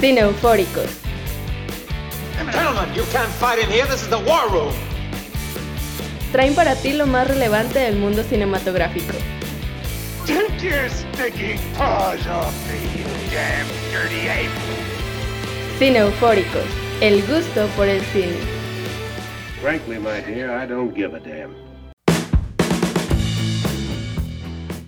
Cine Eufóricos. Gentlemen, you can't fight in here. This is the war room. Traen para ti lo más relevante del mundo cinematográfico. Take your sticky paws off me, you damn dirty ape! Cine Eufóricos. El gusto por el cine. Frankly, my dear, I don't give a damn.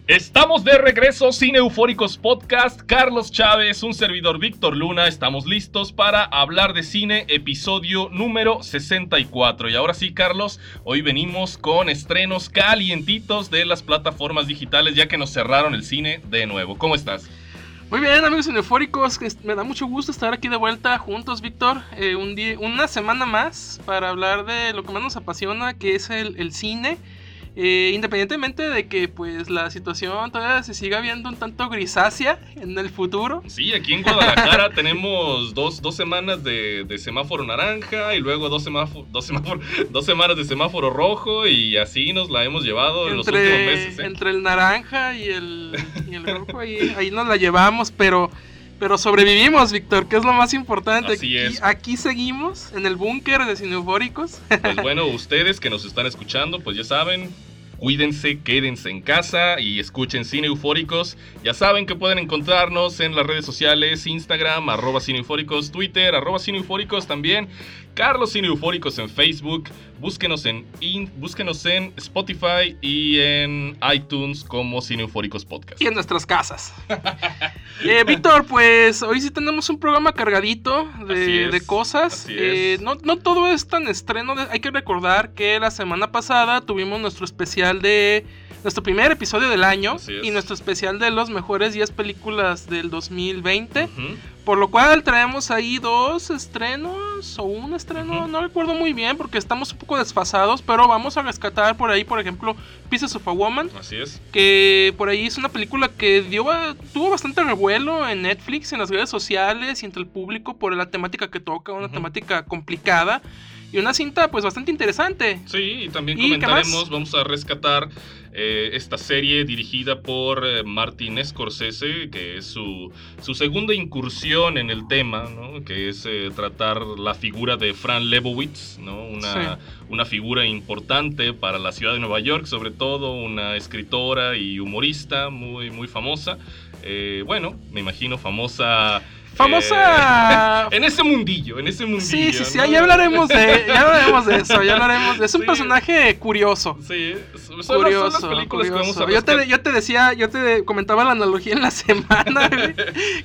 Estamos de regreso, Cine Eufóricos Podcast. Carlos Chávez, un servidor Víctor Luna. Estamos listos para hablar de cine, episodio número 64. Y ahora sí, Carlos, hoy venimos con estrenos calientitos de las plataformas digitales, ya que nos cerraron el cine de nuevo. ¿Cómo estás? Muy bien, amigos cineufóricos, que me da mucho gusto estar aquí de vuelta juntos, Víctor. Eh, una semana más para hablar de lo que más nos apasiona, que es el cine. Eh, independientemente de que pues la situación todavía se siga viendo un tanto grisácea en el futuro. Sí, aquí en Guadalajara tenemos dos, dos semanas de, de, semáforo naranja y luego dos, semáforo, dos, semáforo, dos, semanas de semáforo rojo y así nos la hemos llevado entre, en los últimos meses. ¿eh? Entre el naranja y el, y el rojo, ahí, ahí nos la llevamos, pero... Pero sobrevivimos, Víctor, que es lo más importante. Así aquí, es. aquí seguimos, en el búnker de Cineufóricos. Pues bueno, ustedes que nos están escuchando, pues ya saben, Cuídense, quédense en casa y escuchen Cine Eufóricos. Ya saben que pueden encontrarnos en las redes sociales, Instagram, arroba Cine Eufóricos, Twitter, arroba Cine Eufóricos también. Carlos Cine Eufóricos en Facebook. Búsquenos en, in, búsquenos en Spotify y en iTunes como Cine Eufóricos Podcast. Y en nuestras casas. eh, Víctor, pues hoy sí tenemos un programa cargadito de, es, de cosas. Eh, no, no, todo es tan estreno. Hay que recordar que la semana pasada tuvimos nuestro especial de nuestro primer episodio del año y nuestro especial de los mejores 10 películas del 2020. Uh -huh. Por lo cual traemos ahí dos estrenos o un estreno, uh -huh. no recuerdo muy bien porque estamos un poco desfasados, pero vamos a rescatar por ahí, por ejemplo, Pieces of a Woman. Así es. Que por ahí es una película que dio, tuvo bastante revuelo en Netflix, en las redes sociales y entre el público por la temática que toca, una uh -huh. temática complicada. Y una cinta pues bastante interesante. Sí, y también ¿Y comentaremos, vamos a rescatar eh, esta serie dirigida por eh, Martin Scorsese, que es su, su, segunda incursión en el tema, ¿no? que es eh, tratar la figura de Fran Lebowitz, ¿no? una, sí. una figura importante para la ciudad de Nueva York, sobre todo una escritora y humorista muy, muy famosa. Eh, bueno, me imagino famosa famosa eh, en ese mundillo, en ese mundillo. Sí, sí, sí, ¿no? ya hablaremos de, ya hablaremos de eso, ya hablaremos de, es un sí. personaje curioso. Sí, son curioso, las, son las películas curioso. que vamos a yo te, yo te decía, yo te comentaba la analogía en la semana,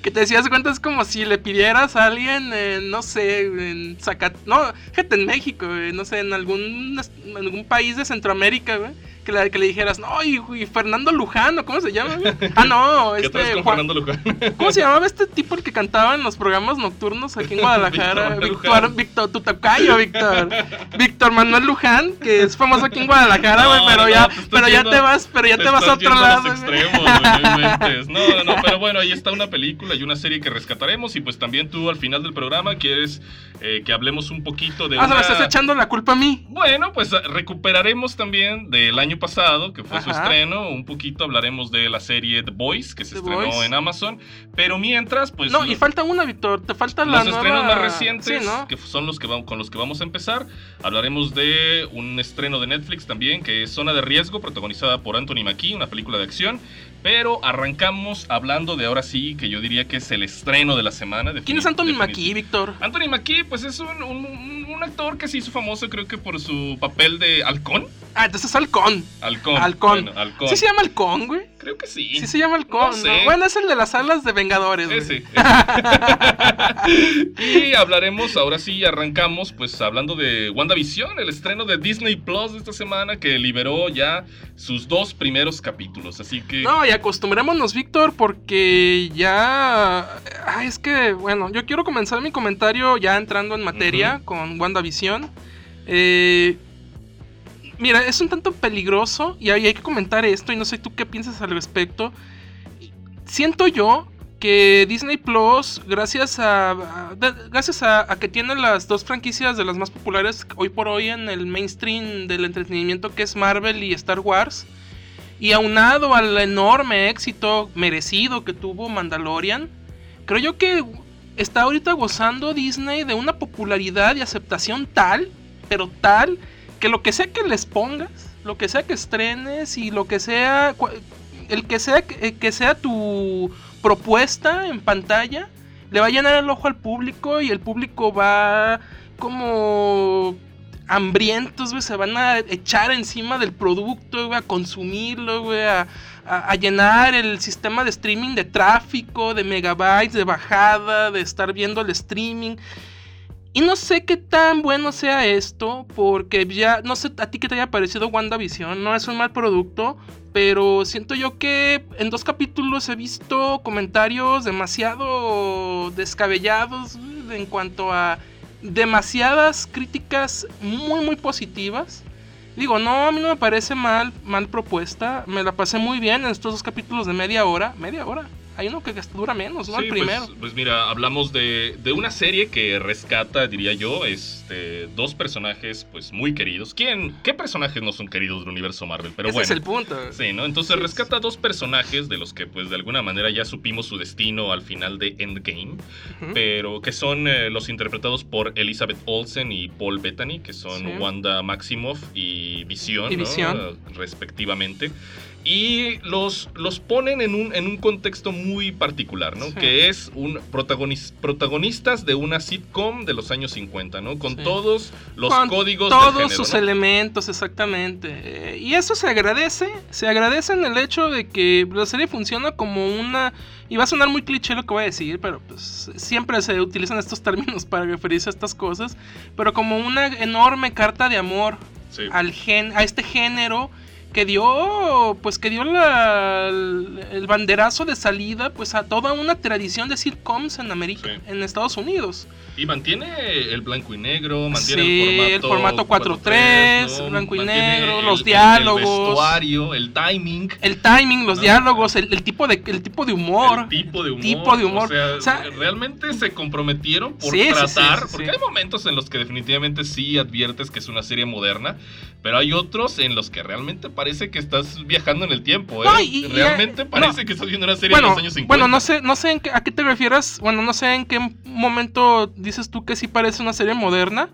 que te decías cuenta es como si le pidieras a alguien, eh, no sé, en Zacat, no, gente en México, eh, no sé, en algún, en algún país de Centroamérica, güey que le, que le dijeras, no, y, y, Fernando Luján, ¿cómo se llama? Ah, no, este. Juan, Fernando Luján? ¿Cómo se llamaba este tipo el que cantaba en los programas nocturnos aquí en Guadalajara? Víctor, Víctor, tu tocayo, Víctor. Víctor Manuel Luján, que es famoso aquí en Guadalajara, güey, no, pero, no, ya, pero ya te vas, pero ya te, te vas a otro lado. Extremos, no, no, no, pero bueno, ahí está una película y una serie que rescataremos y pues también tú al final del programa quieres eh, que hablemos un poquito de. Ah, una... me estás echando la culpa a mí. Bueno, pues recuperaremos también del año pasado, que fue Ajá. su estreno. Un poquito hablaremos de la serie The Boys, que se The estrenó Boys. en Amazon. Pero mientras, pues. No, y falta una, Víctor. Te falta los la estrenos nueva... más recientes, sí, ¿no? que son los que vamos, con los que vamos a empezar. Hablaremos de un estreno de Netflix también, que es Zona de Riesgo, protagonizada por Anthony Mackie, una película de acción. Pero arrancamos hablando de ahora sí, que yo diría que es el estreno de la semana. ¿Quién es Anthony Mackie, Víctor? Anthony Mackie, pues es un, un, un, actor que se hizo famoso, creo que por su papel de halcón. Ah, entonces es halcón. Halcón. Halcón. Bueno, halcón. ¿Sí se llama halcón, güey? Creo que sí. Sí se llama halcón. No sé. ¿no? Bueno, es el de las alas de Vengadores, güey. Ese. y hablaremos, ahora sí, arrancamos, pues hablando de WandaVision, el estreno de Disney Plus de esta semana que liberó ya sus dos primeros capítulos. Así que. No, y acostumbrémonos, Víctor, porque ya. Ay, es que, bueno, yo quiero comenzar mi comentario ya entrando en materia uh -huh. con WandaVision. Eh. Mira, es un tanto peligroso y hay, que comentar esto y no sé tú qué piensas al respecto. Siento yo que Disney Plus, gracias a, gracias a, que tiene las dos franquicias de las más populares hoy por hoy en el mainstream del entretenimiento que es Marvel y Star Wars, y aunado al enorme éxito merecido que tuvo Mandalorian, creo yo que está ahorita gozando Disney de una popularidad y aceptación tal, pero tal, que lo que sea que les pongas, lo que sea que estrenes y lo que sea, el que sea que, que sea tu propuesta en pantalla, le va a llenar el ojo al público y el público va como hambrientos, güey, se van a echar encima del producto, güey, a consumirlo, güey, a, a- llenar el sistema de streaming de tráfico, de megabytes, de bajada, de estar viendo el streaming. Y no sé qué tan bueno sea esto, porque ya, no sé a ti qué te haya parecido WandaVision, no es un mal producto, pero siento yo que en dos capítulos he visto comentarios demasiado descabellados güey, en cuanto a demasiadas críticas muy muy positivas. Digo, no, a mí no me parece mal, mal propuesta. Me la pasé muy bien en estos dos capítulos de media hora. Media hora. Hay uno que dura menos, ¿no? Sí, el primero. Pues, pues mira, hablamos de, de una serie que rescata, diría yo, este, dos personajes pues muy queridos. ¿Quién, ¿Qué personajes no son queridos del universo Marvel? Pero Ese bueno. es el punto. Sí, ¿no? Entonces Sí, rescata dos personajes de los que pues de alguna manera ya supimos su destino al final de Endgame, pero que son eh, los interpretados por Elizabeth Olsen y Paul Bettany, que son. Wanda Maximoff y Visión, ¿no? Respectivamente. Y los, los ponen en un, en un contexto muy particular, ¿no? Sí. Que es un protagonis- protagonistas de una sitcom de los años 50, ¿no? Con Sí. todos los Con códigos del todos género, sus ¿no? elementos, exactamente. Eh, Y eso se agradece. Se agradece en el hecho de que la serie funciona como una. Y va a sonar muy cliché lo que voy a decir, pero pues siempre se utilizan estos términos para referirse a estas cosas. Pero como una enorme carta de amor Sí. al gen, a este género que dio pues que dio la- el, el banderazo de salida pues a toda una tradición de sitcoms en América Sí. en Estados Unidos Y mantiene el blanco y negro, mantiene Sí, el el formato, formato 4:3, 4:3, blanco y negro, el- los diálogos. El vestuario, el timing. el timing los No. diálogos el, tipo de el tipo de humor El tipo de humor. tipo de humor. O sea, O sea, realmente se comprometieron por Sí, tratar. porque hay momentos en los que definitivamente sí adviertes que es una serie moderna. Pero hay otros en los que realmente parece que estás viajando en el tiempo. ¿eh? No, y- realmente y- parece no. que estás viendo una serie bueno, de los años 50. bueno, no sé, no sé en qué- a qué te refieras. Bueno, no sé en qué momento dices tú que sí parece una serie moderna.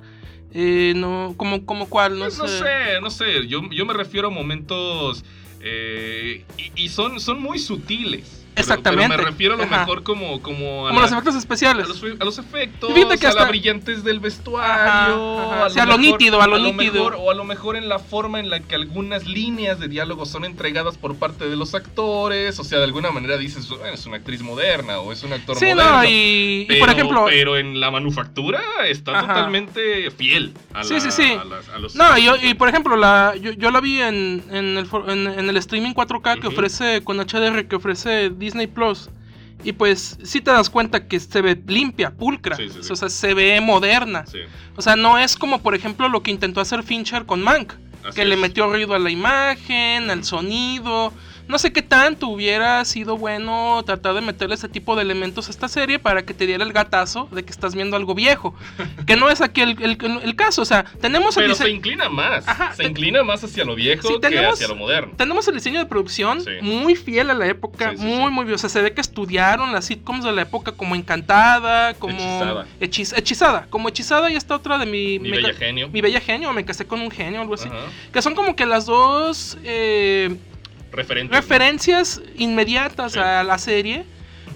Eh, no, como, como cuál, no, Pues no sé. sé, no sé. Yo, yo me refiero a momentos. eh, y, y son, son muy sutiles. Exactamente. Pero me refiero a lo Ajá. mejor como, como a, Como la- los efectos a especiales. los, a los efectos, que a la hasta- brillantez del vestuario, Ajá, ajá. Sí, a lo mejor- nítido, a lo nítido. mejor- o a lo mejor en la forma en la que algunas líneas de diálogo son entregadas por parte de los actores. O sea, de alguna manera dices, "Bueno, es una actriz moderna o es un actor Sí, moderno. no, y, y Pero, por ejemplo. pero en la manufactura está totalmente fiel a, Sí, la- sí, sí. a las- a los- No, y, yo- y por ejemplo, la, yo, yo la vi en, en, el, en, en el streaming 4K que ofrece, con HDR que ofrece Disney Plus. Y pues sí te das cuenta que se ve limpia, pulcra. Sí, sí, sí. O sea, se ve moderna. O sea, no es como por ejemplo lo que intentó hacer Fincher con Mank. así que le metió ruido a la imagen, al sonido. No sé qué tanto hubiera sido bueno tratar de meterle ese tipo de elementos a esta serie para que te diera el gatazo de que estás viendo algo viejo. que no es aquí el, el- el caso. O sea, tenemos el Pero dise- se inclina más. Ajá, se te- inclina más hacia lo viejo Sí, que hacia lo moderno. Tenemos el diseño de producción Sí. muy fiel a la época, Sí, muy, muy bien. O sea, se ve que estudiaron las sitcoms de la época como Encantada, como. Hechizada. Hechiz- hechizada. Como Hechizada y esta otra de mi. Mi me bella ca- genio. Mi bella genio, o me casé con un genio, algo así. Ajá. Que son como que las dos eh, Referencias inmediatas Sí. a la serie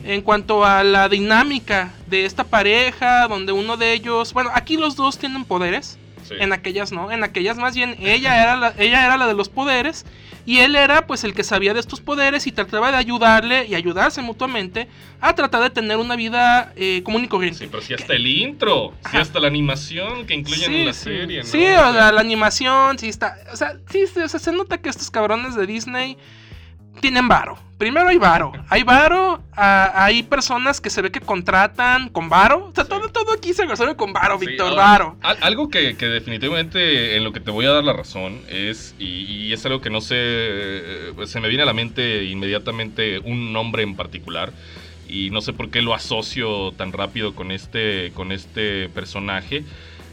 en cuanto a la dinámica de esta pareja, donde uno de ellos, bueno, aquí los dos tienen poderes, Sí. en aquellas no, en aquellas más bien ella era la, ella era la de los poderes y él era pues el que sabía de estos poderes y trataba de ayudarle y ayudarse mutuamente a tratar de tener una vida eh, común y corriente. Sí, pero si hasta el intro, si hasta la animación que incluyen en la serie, ¿no? Sí, O sea, la animación, sí está. O sea, sí, sí, o sea, se nota que estos cabrones de Disney tienen varo. Primero hay varo. Hay varo, ah, hay personas que se ve que contratan con varo. O sea, Sí. todo, todo aquí se resuelve con varo, sí, Víctor, varo. al- Algo que, que definitivamente en lo que te voy a dar la razón es, y, y es algo que no sé, eh, se me viene a la mente inmediatamente un nombre en particular, y no sé por qué lo asocio tan rápido con este, con este personaje.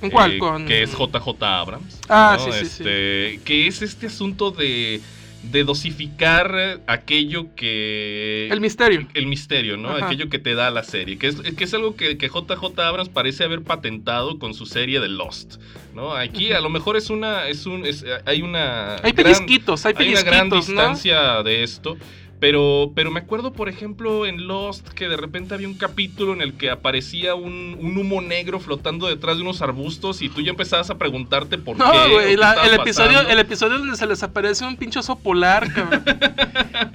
¿En cuál? eh, Con- Que es JJ Abrams. Ah, ¿no? sí, sí, sí. Este, Que es este asunto de, de dosificar eh, aquello que... El misterio. El misterio, ¿no? Ajá. Aquello que te da la serie. Que es, que es algo que, que JJ Abrams parece haber patentado con su serie de Lost. ¿no? Aquí a lo mejor es una... Es un, es- hay una... Hay gran- pellizquitos, hay hay una gran pellizquitos, ¿no? distancia de esto. Pero, pero me acuerdo, por ejemplo, en Lost que de repente había un capítulo en el que aparecía un, un humo negro flotando detrás de unos arbustos y tú ya empezabas a preguntarte por No, qué. o güey, el episodio, el episodio donde se les aparece un pinche oso polar, cabrón.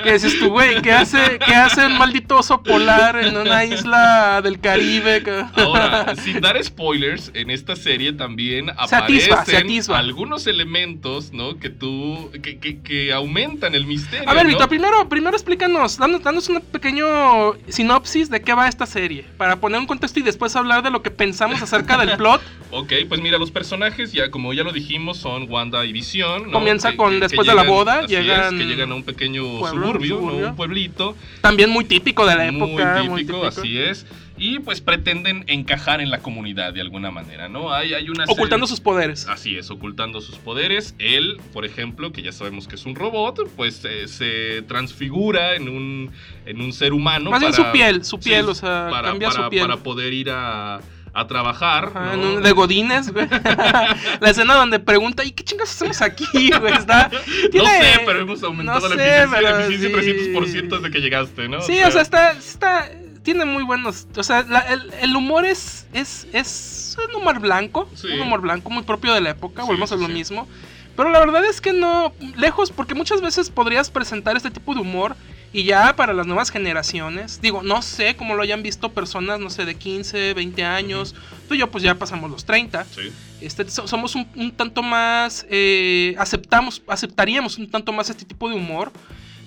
que dices tú, güey, ¿qué hace, ¿qué hace un maldito oso polar en una isla del Caribe? cabrón? Ahora, sin dar spoilers, en esta serie también Se aparecen atisba. algunos elementos, ¿no? Que tú, que, que, que aumentan el misterio. A ver, ¿no? Víctor, primero, primero explícanos, danos, danos un pequeño sinopsis de qué va esta serie, para poner un contexto y después hablar de lo que pensamos acerca del plot. Ok, pues mira, los personajes, ya como ya lo dijimos, son Wanda y Visión. ¿no? Comienza con después de la boda, es, llegan- que llegan a un pequeño Pueblo, suburbio, ¿no? suburbio. un pueblito. También muy típico de la época. muy típico, así es. Y pues pretenden encajar en la comunidad de alguna manera, ¿no? Hay, hay una Ocultando serie- sus poderes. Así es, ocultando sus poderes. Él, por ejemplo, que ya sabemos que es un robot, pues eh, se transfigura en un, en un ser humano. Más bien para- su piel, su sí, piel, o sea, para, cambia para- su piel. Para poder ir a, a trabajar. Ajá, en ¿no? un de Godines, güey. la escena donde pregunta, ¿y qué chingas hacemos aquí, güey? Está, No sé, pero hemos aumentado no la sé, eficiencia, la eficiencia sí. 300% desde que llegaste, ¿no? Sí, o sea, está, está, tiene muy buenos, o sea, la- el, el humor es, es, es un humor blanco, Sí. un humor blanco muy propio de la época, Sí, volvemos a lo sí. mismo. Pero la verdad es que no, lejos, porque muchas veces podrías presentar este tipo de humor y ya para las nuevas generaciones, digo, no sé cómo lo hayan visto personas, no sé, de 15, 20 años, tú y yo pues ya pasamos los 30, Sí. este, so- somos un, un tanto más, eh, aceptamos, aceptaríamos un tanto más este tipo de humor.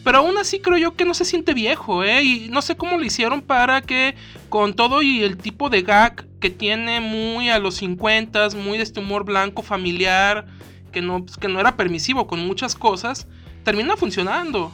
Pero aún así creo yo que no se siente viejo, ¿eh? Y no sé cómo lo hicieron para que con todo y el tipo de gag que tiene muy a los 50, muy de este humor blanco familiar, que no, pues, que no era permisivo con muchas cosas, termina funcionando.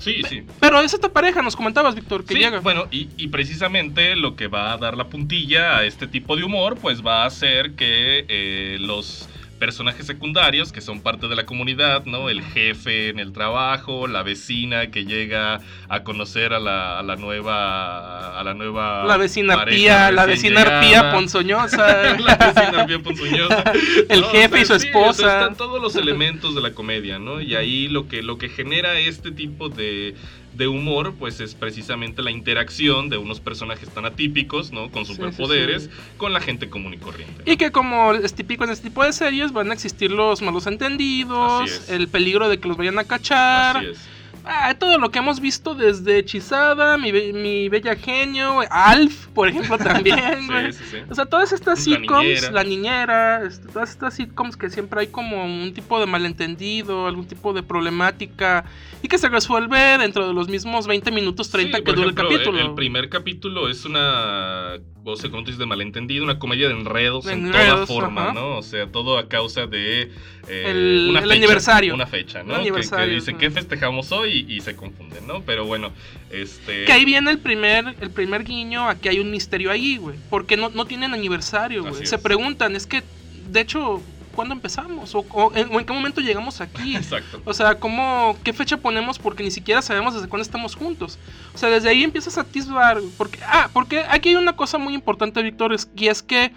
Sí, sí. Pero es esta pareja, nos comentabas, Víctor, que Sí, llega. bueno, y, y precisamente lo que va a dar la puntilla a este tipo de humor, pues va a hacer que eh, los personajes secundarios, que son parte de la comunidad, ¿no? El jefe en el trabajo, la vecina que llega a conocer a la, a la nueva... A la nueva... la vecina arpía, la vecina arpía ponzoñosa. la vecina arpía ponzoñosa. El No, jefe y su sí, o sea, esposa. están todos los elementos de la comedia, ¿no? Y ahí lo que, lo que genera este tipo de, de humor, pues es precisamente la interacción de unos personajes tan atípicos, ¿no? Con Sí, sí, superpoderes, sí. con la gente común y corriente. Y que como es típico en este tipo de series, van a existir los malos entendidos, el peligro de que los vayan a cachar. Así es. Ah, todo lo que hemos visto desde Hechizada, mi, be- mi bella genio, Alf, por ejemplo, también, güey. Sí, sí, sí. O sea, todas estas La sitcoms, niñera. la niñera, este, todas estas sitcoms que siempre hay como un tipo de malentendido, algún tipo de problemática y que se resuelve dentro de los mismos 20 minutos 30 Sí, que por dura ejemplo, el capítulo. El primer capítulo es una, o sea, como tú dices, de malentendido, una comedia de enredos De en toda forma, ajá. ¿no? O sea, todo a causa de eh, El- una el fecha, aniversario. Una fecha, ¿no? El Que- aniversario, que, dice. ¿qué festejamos hoy? Y, y se confunden, ¿no? Pero bueno, este... Que ahí viene el primer, el primer guiño a que hay un misterio ahí, güey. Porque no, no tienen aniversario, güey. Se preguntan, es que, de hecho, ¿cuándo empezamos? ¿O, o en, o en qué momento llegamos aquí? Exacto. O sea, ¿cómo, ¿qué fecha ponemos? Porque ni siquiera sabemos desde cuándo estamos juntos. O sea, desde ahí empiezas a atisbar. Porque, ah, porque aquí hay una cosa muy importante, Víctor, es- y es que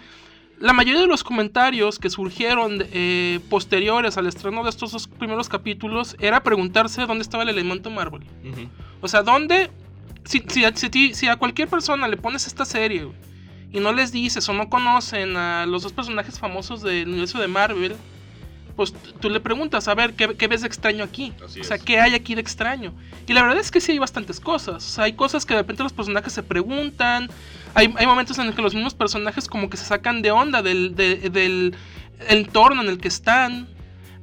la mayoría de los comentarios que surgieron eh, posteriores al estreno de estos dos primeros capítulos era preguntarse dónde estaba el elemento Marvel. O sea, ¿dónde? Si, si a cualquier persona le pones esta serie güey, y no les dices o no conocen a los dos personajes famosos del universo de Marvel, pues tú le preguntas, a ver, ¿qué, qué ves de extraño aquí? Así o sea, es. ¿qué hay aquí de extraño? Y la verdad es que sí hay bastantes cosas. O sea, hay cosas que de repente los personajes se preguntan. Hay, hay momentos en los que los mismos personajes como que se sacan de onda del, de- del entorno en el que están.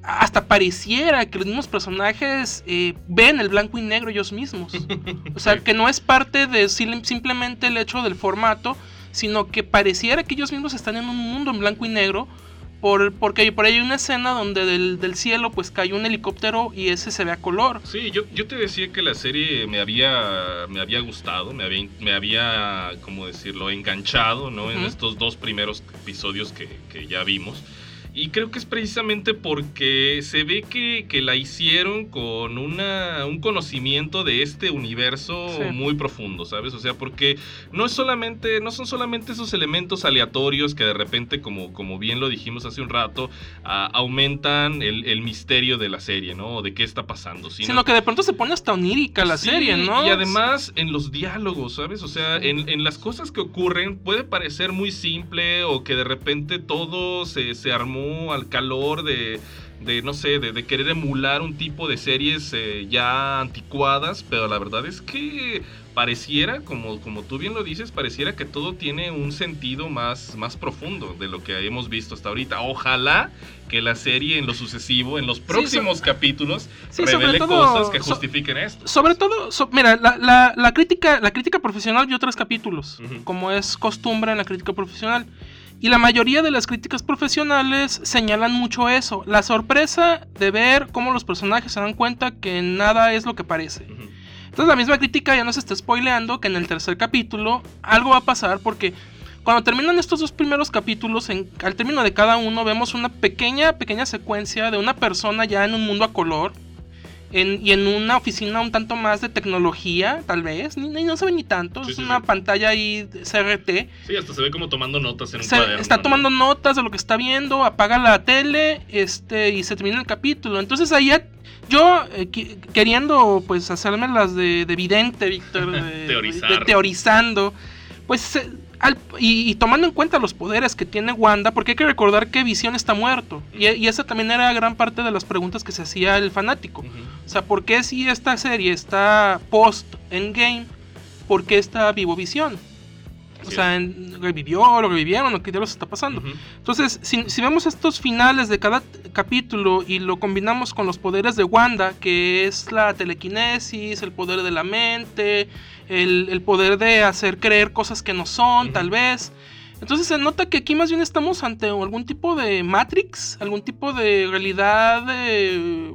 Hasta pareciera que los mismos personajes eh, ven el blanco y negro ellos mismos. O sea, que no es parte de sim- simplemente el hecho del formato, sino que pareciera que ellos mismos están en un mundo en blanco y negro. Por, porque por ahí hay una escena donde del, del cielo pues cae un helicóptero y ese se ve a color. Sí, yo, yo te decía que la serie me había, me había gustado, me había, me había, ¿cómo decirlo?, enganchado, ¿no? En estos dos primeros episodios que, que ya vimos. Y creo que es precisamente porque se ve que, que la hicieron con una, un conocimiento de este universo Sí. muy profundo, ¿sabes? O sea, porque no es solamente, no son solamente esos elementos aleatorios que de repente, como, como bien lo dijimos hace un rato, a- aumentan el, el misterio de la serie, ¿no? O de qué está pasando. Sino que de pronto se pone hasta onírica la Sí, serie, ¿no? Y además en los diálogos, ¿sabes? O sea, en, en las cosas que ocurren puede parecer muy simple o que de repente todo se, se armó al calor de, de no sé, de, de querer emular un tipo de series eh, ya anticuadas, pero la verdad es que pareciera, como, como tú bien lo dices, pareciera que todo tiene un sentido más, más profundo de lo que hemos visto hasta ahorita. Ojalá que la serie en lo sucesivo, en los próximos capítulos, Sí, revele todo- cosas que so- justifiquen esto. Sobre todo, so- mira, la, la- la crítica, la crítica profesional vio tres capítulos, como es costumbre en la crítica profesional. Y la mayoría de las críticas profesionales señalan mucho eso, la sorpresa de ver cómo los personajes se dan cuenta que nada es lo que parece. Entonces la misma crítica ya nos está spoileando que en el tercer capítulo algo va a pasar porque cuando terminan estos dos primeros capítulos, en- al término de cada uno vemos una pequeña, pequeña secuencia de una persona ya en un mundo a color en- y en una oficina un tanto más de tecnología, tal vez, ni, ni- no se ve ni tanto, Sí, es sí, una sí. pantalla ahí CRT. Sí, hasta se ve como tomando notas en un Se- cuaderno. está ¿no? tomando notas de lo que está viendo, apaga la tele, este, y se termina el capítulo. Entonces ahí ya- yo eh, queriendo pues hacerme las de, de vidente, Víctor, de, de- teorizando, pues eh, al- y, y tomando en cuenta los poderes que tiene Wanda, porque hay que recordar que Visión está muerto. Y, y esa también era gran parte de las preguntas que se hacía el fanático. O sea, ¿por qué si esta serie está post Endgame? ¿Por qué está vivo Visión? O sea, en- revivió, lo revivieron, o qué diablos está pasando. Entonces, si, si vemos estos finales de cada capítulo y lo combinamos con los poderes de Wanda, que es la telequinesis, el poder de la mente, el, el poder de hacer creer cosas que no son, tal vez. Entonces se nota que aquí más bien estamos ante algún tipo de Matrix, algún tipo de realidad eh,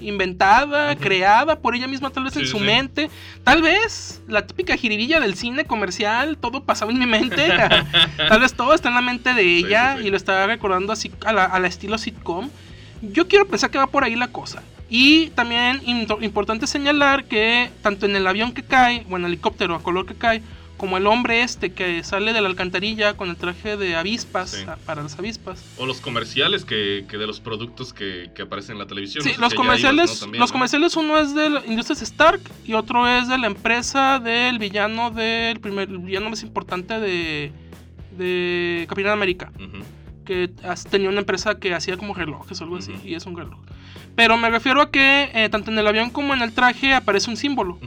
inventada, creada por ella misma, tal vez Sí, en su sí. mente. Tal vez la típica jiribilla del cine comercial, todo pasaba en mi mente. Tal vez todo está en la mente de ella sí. y lo está recordando así a la, a la estilo sitcom. Yo quiero pensar que va por ahí la cosa. Y también importante señalar que tanto en el avión que cae, o en el helicóptero a color que cae, como el hombre este que sale de la alcantarilla con el traje de avispas, Sí. a- para las avispas. O los comerciales que, que de los productos que, que aparecen en la televisión. Sí, No sé los comerciales, ibas, ¿no? También, los ¿no? comerciales uno es de Industrias Stark y otro es de la empresa del villano del primer el villano más importante de de Capitán América, Ujú. que as- tenía una empresa que hacía como relojes o algo así y es un reloj. Pero me refiero a que eh, tanto en el avión como en el traje aparece un símbolo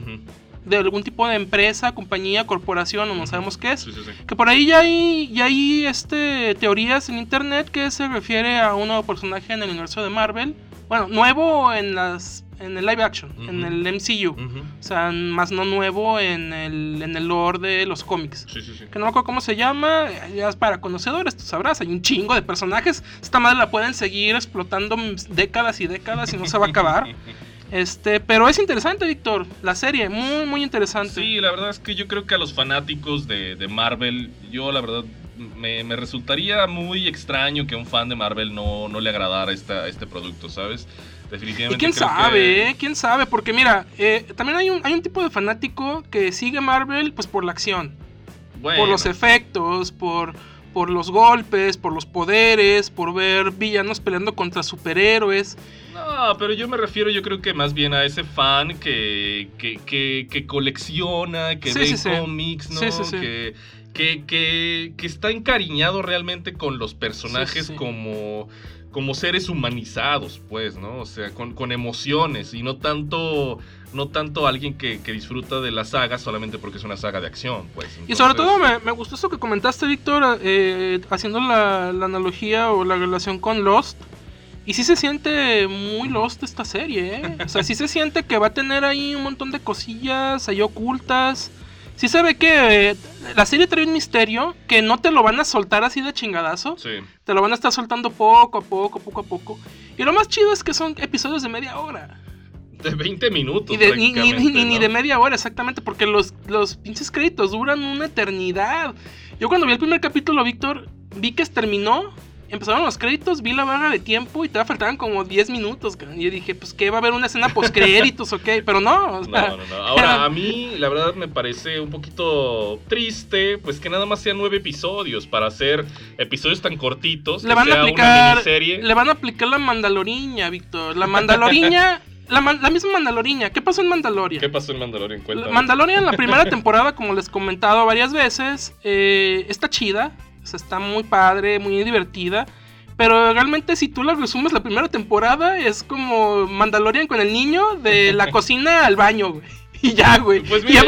de algún tipo de empresa, compañía, corporación o no sabemos qué es. Sí, sí, sí. Que por ahí ya hay, ya hay este, teorías en internet que se refiere a un nuevo personaje en el universo de Marvel. Bueno, nuevo en las en el live action, en el MCU. O sea, más no nuevo en el, en el lore de los cómics. Sí, sí, sí. Que no me acuerdo cómo se llama, ya es para conocedores, tú sabrás, hay un chingo de personajes. Esta madre la pueden seguir explotando décadas y décadas y no se va a acabar. Este, pero es interesante, Víctor, la serie, muy, muy interesante. Sí, la verdad es que yo creo que a los fanáticos de, de Marvel, yo la verdad me, me resultaría muy extraño que a un fan de Marvel no, no le agradara esta, este producto, ¿sabes? Y Definitivamente. quién creo sabe, que- ¿eh? ¿Quién sabe? Porque mira, eh, también hay un, hay un tipo de fanático que sigue Marvel pues por la acción, Bueno, por los efectos, por, por los golpes, por los poderes, por ver villanos peleando contra superhéroes. No, pero yo me refiero, yo creo que más bien a ese fan que, que, que, que colecciona, que Sí, ve sí, sí. cómics, ¿no? Que, que, que, está encariñado realmente con los personajes como como seres humanizados, pues, ¿no? O sea, con, con emociones y no tanto no tanto alguien que, que disfruta de la saga solamente porque es una saga de acción, pues. Y sobre todo me, me gustó eso que comentaste, Víctor, eh, haciendo la, la analogía o la relación con Lost. Y sí se siente muy Lost esta serie, ¿eh? O sea, sí se siente que va a tener ahí un montón de cosillas ahí ocultas. Sí se ve que eh, la serie trae un misterio que no te lo van a soltar así de chingadazo. Sí. Te lo van a estar soltando poco a poco, poco a poco. Y lo más chido es que son episodios de media hora. De 20 minutos. Y de- ni, ni- de media hora, exactamente, porque los, los pinches créditos duran una eternidad. Yo cuando vi el primer capítulo, Víctor, vi que terminó empezaron los créditos, vi la barra de tiempo y te faltaban como 10 minutos. Y yo dije, pues que va a haber una escena post créditos, ok, pero no. o sea, No, no, no. Ahora, a mí, la verdad, me parece un poquito triste, pues que nada más sean nueve episodios para hacer episodios tan cortitos. le que van a sea una aplicar miniserie. le van a aplicar la mandaloriña, Víctor. La mandaloriña, la, misma mandaloriña. ¿Qué pasó en Mandalorian? ¿Qué pasó en Mandalorian? Cuéntame. Mandalorian, la primera temporada, como les he comentado varias veces, eh, está chida. O sea, está muy padre, muy divertida. Pero realmente, si tú la resumes, la primera temporada es como Mandalorian con el niño de la cocina al baño, güey. Y ya, güey. Pues mira,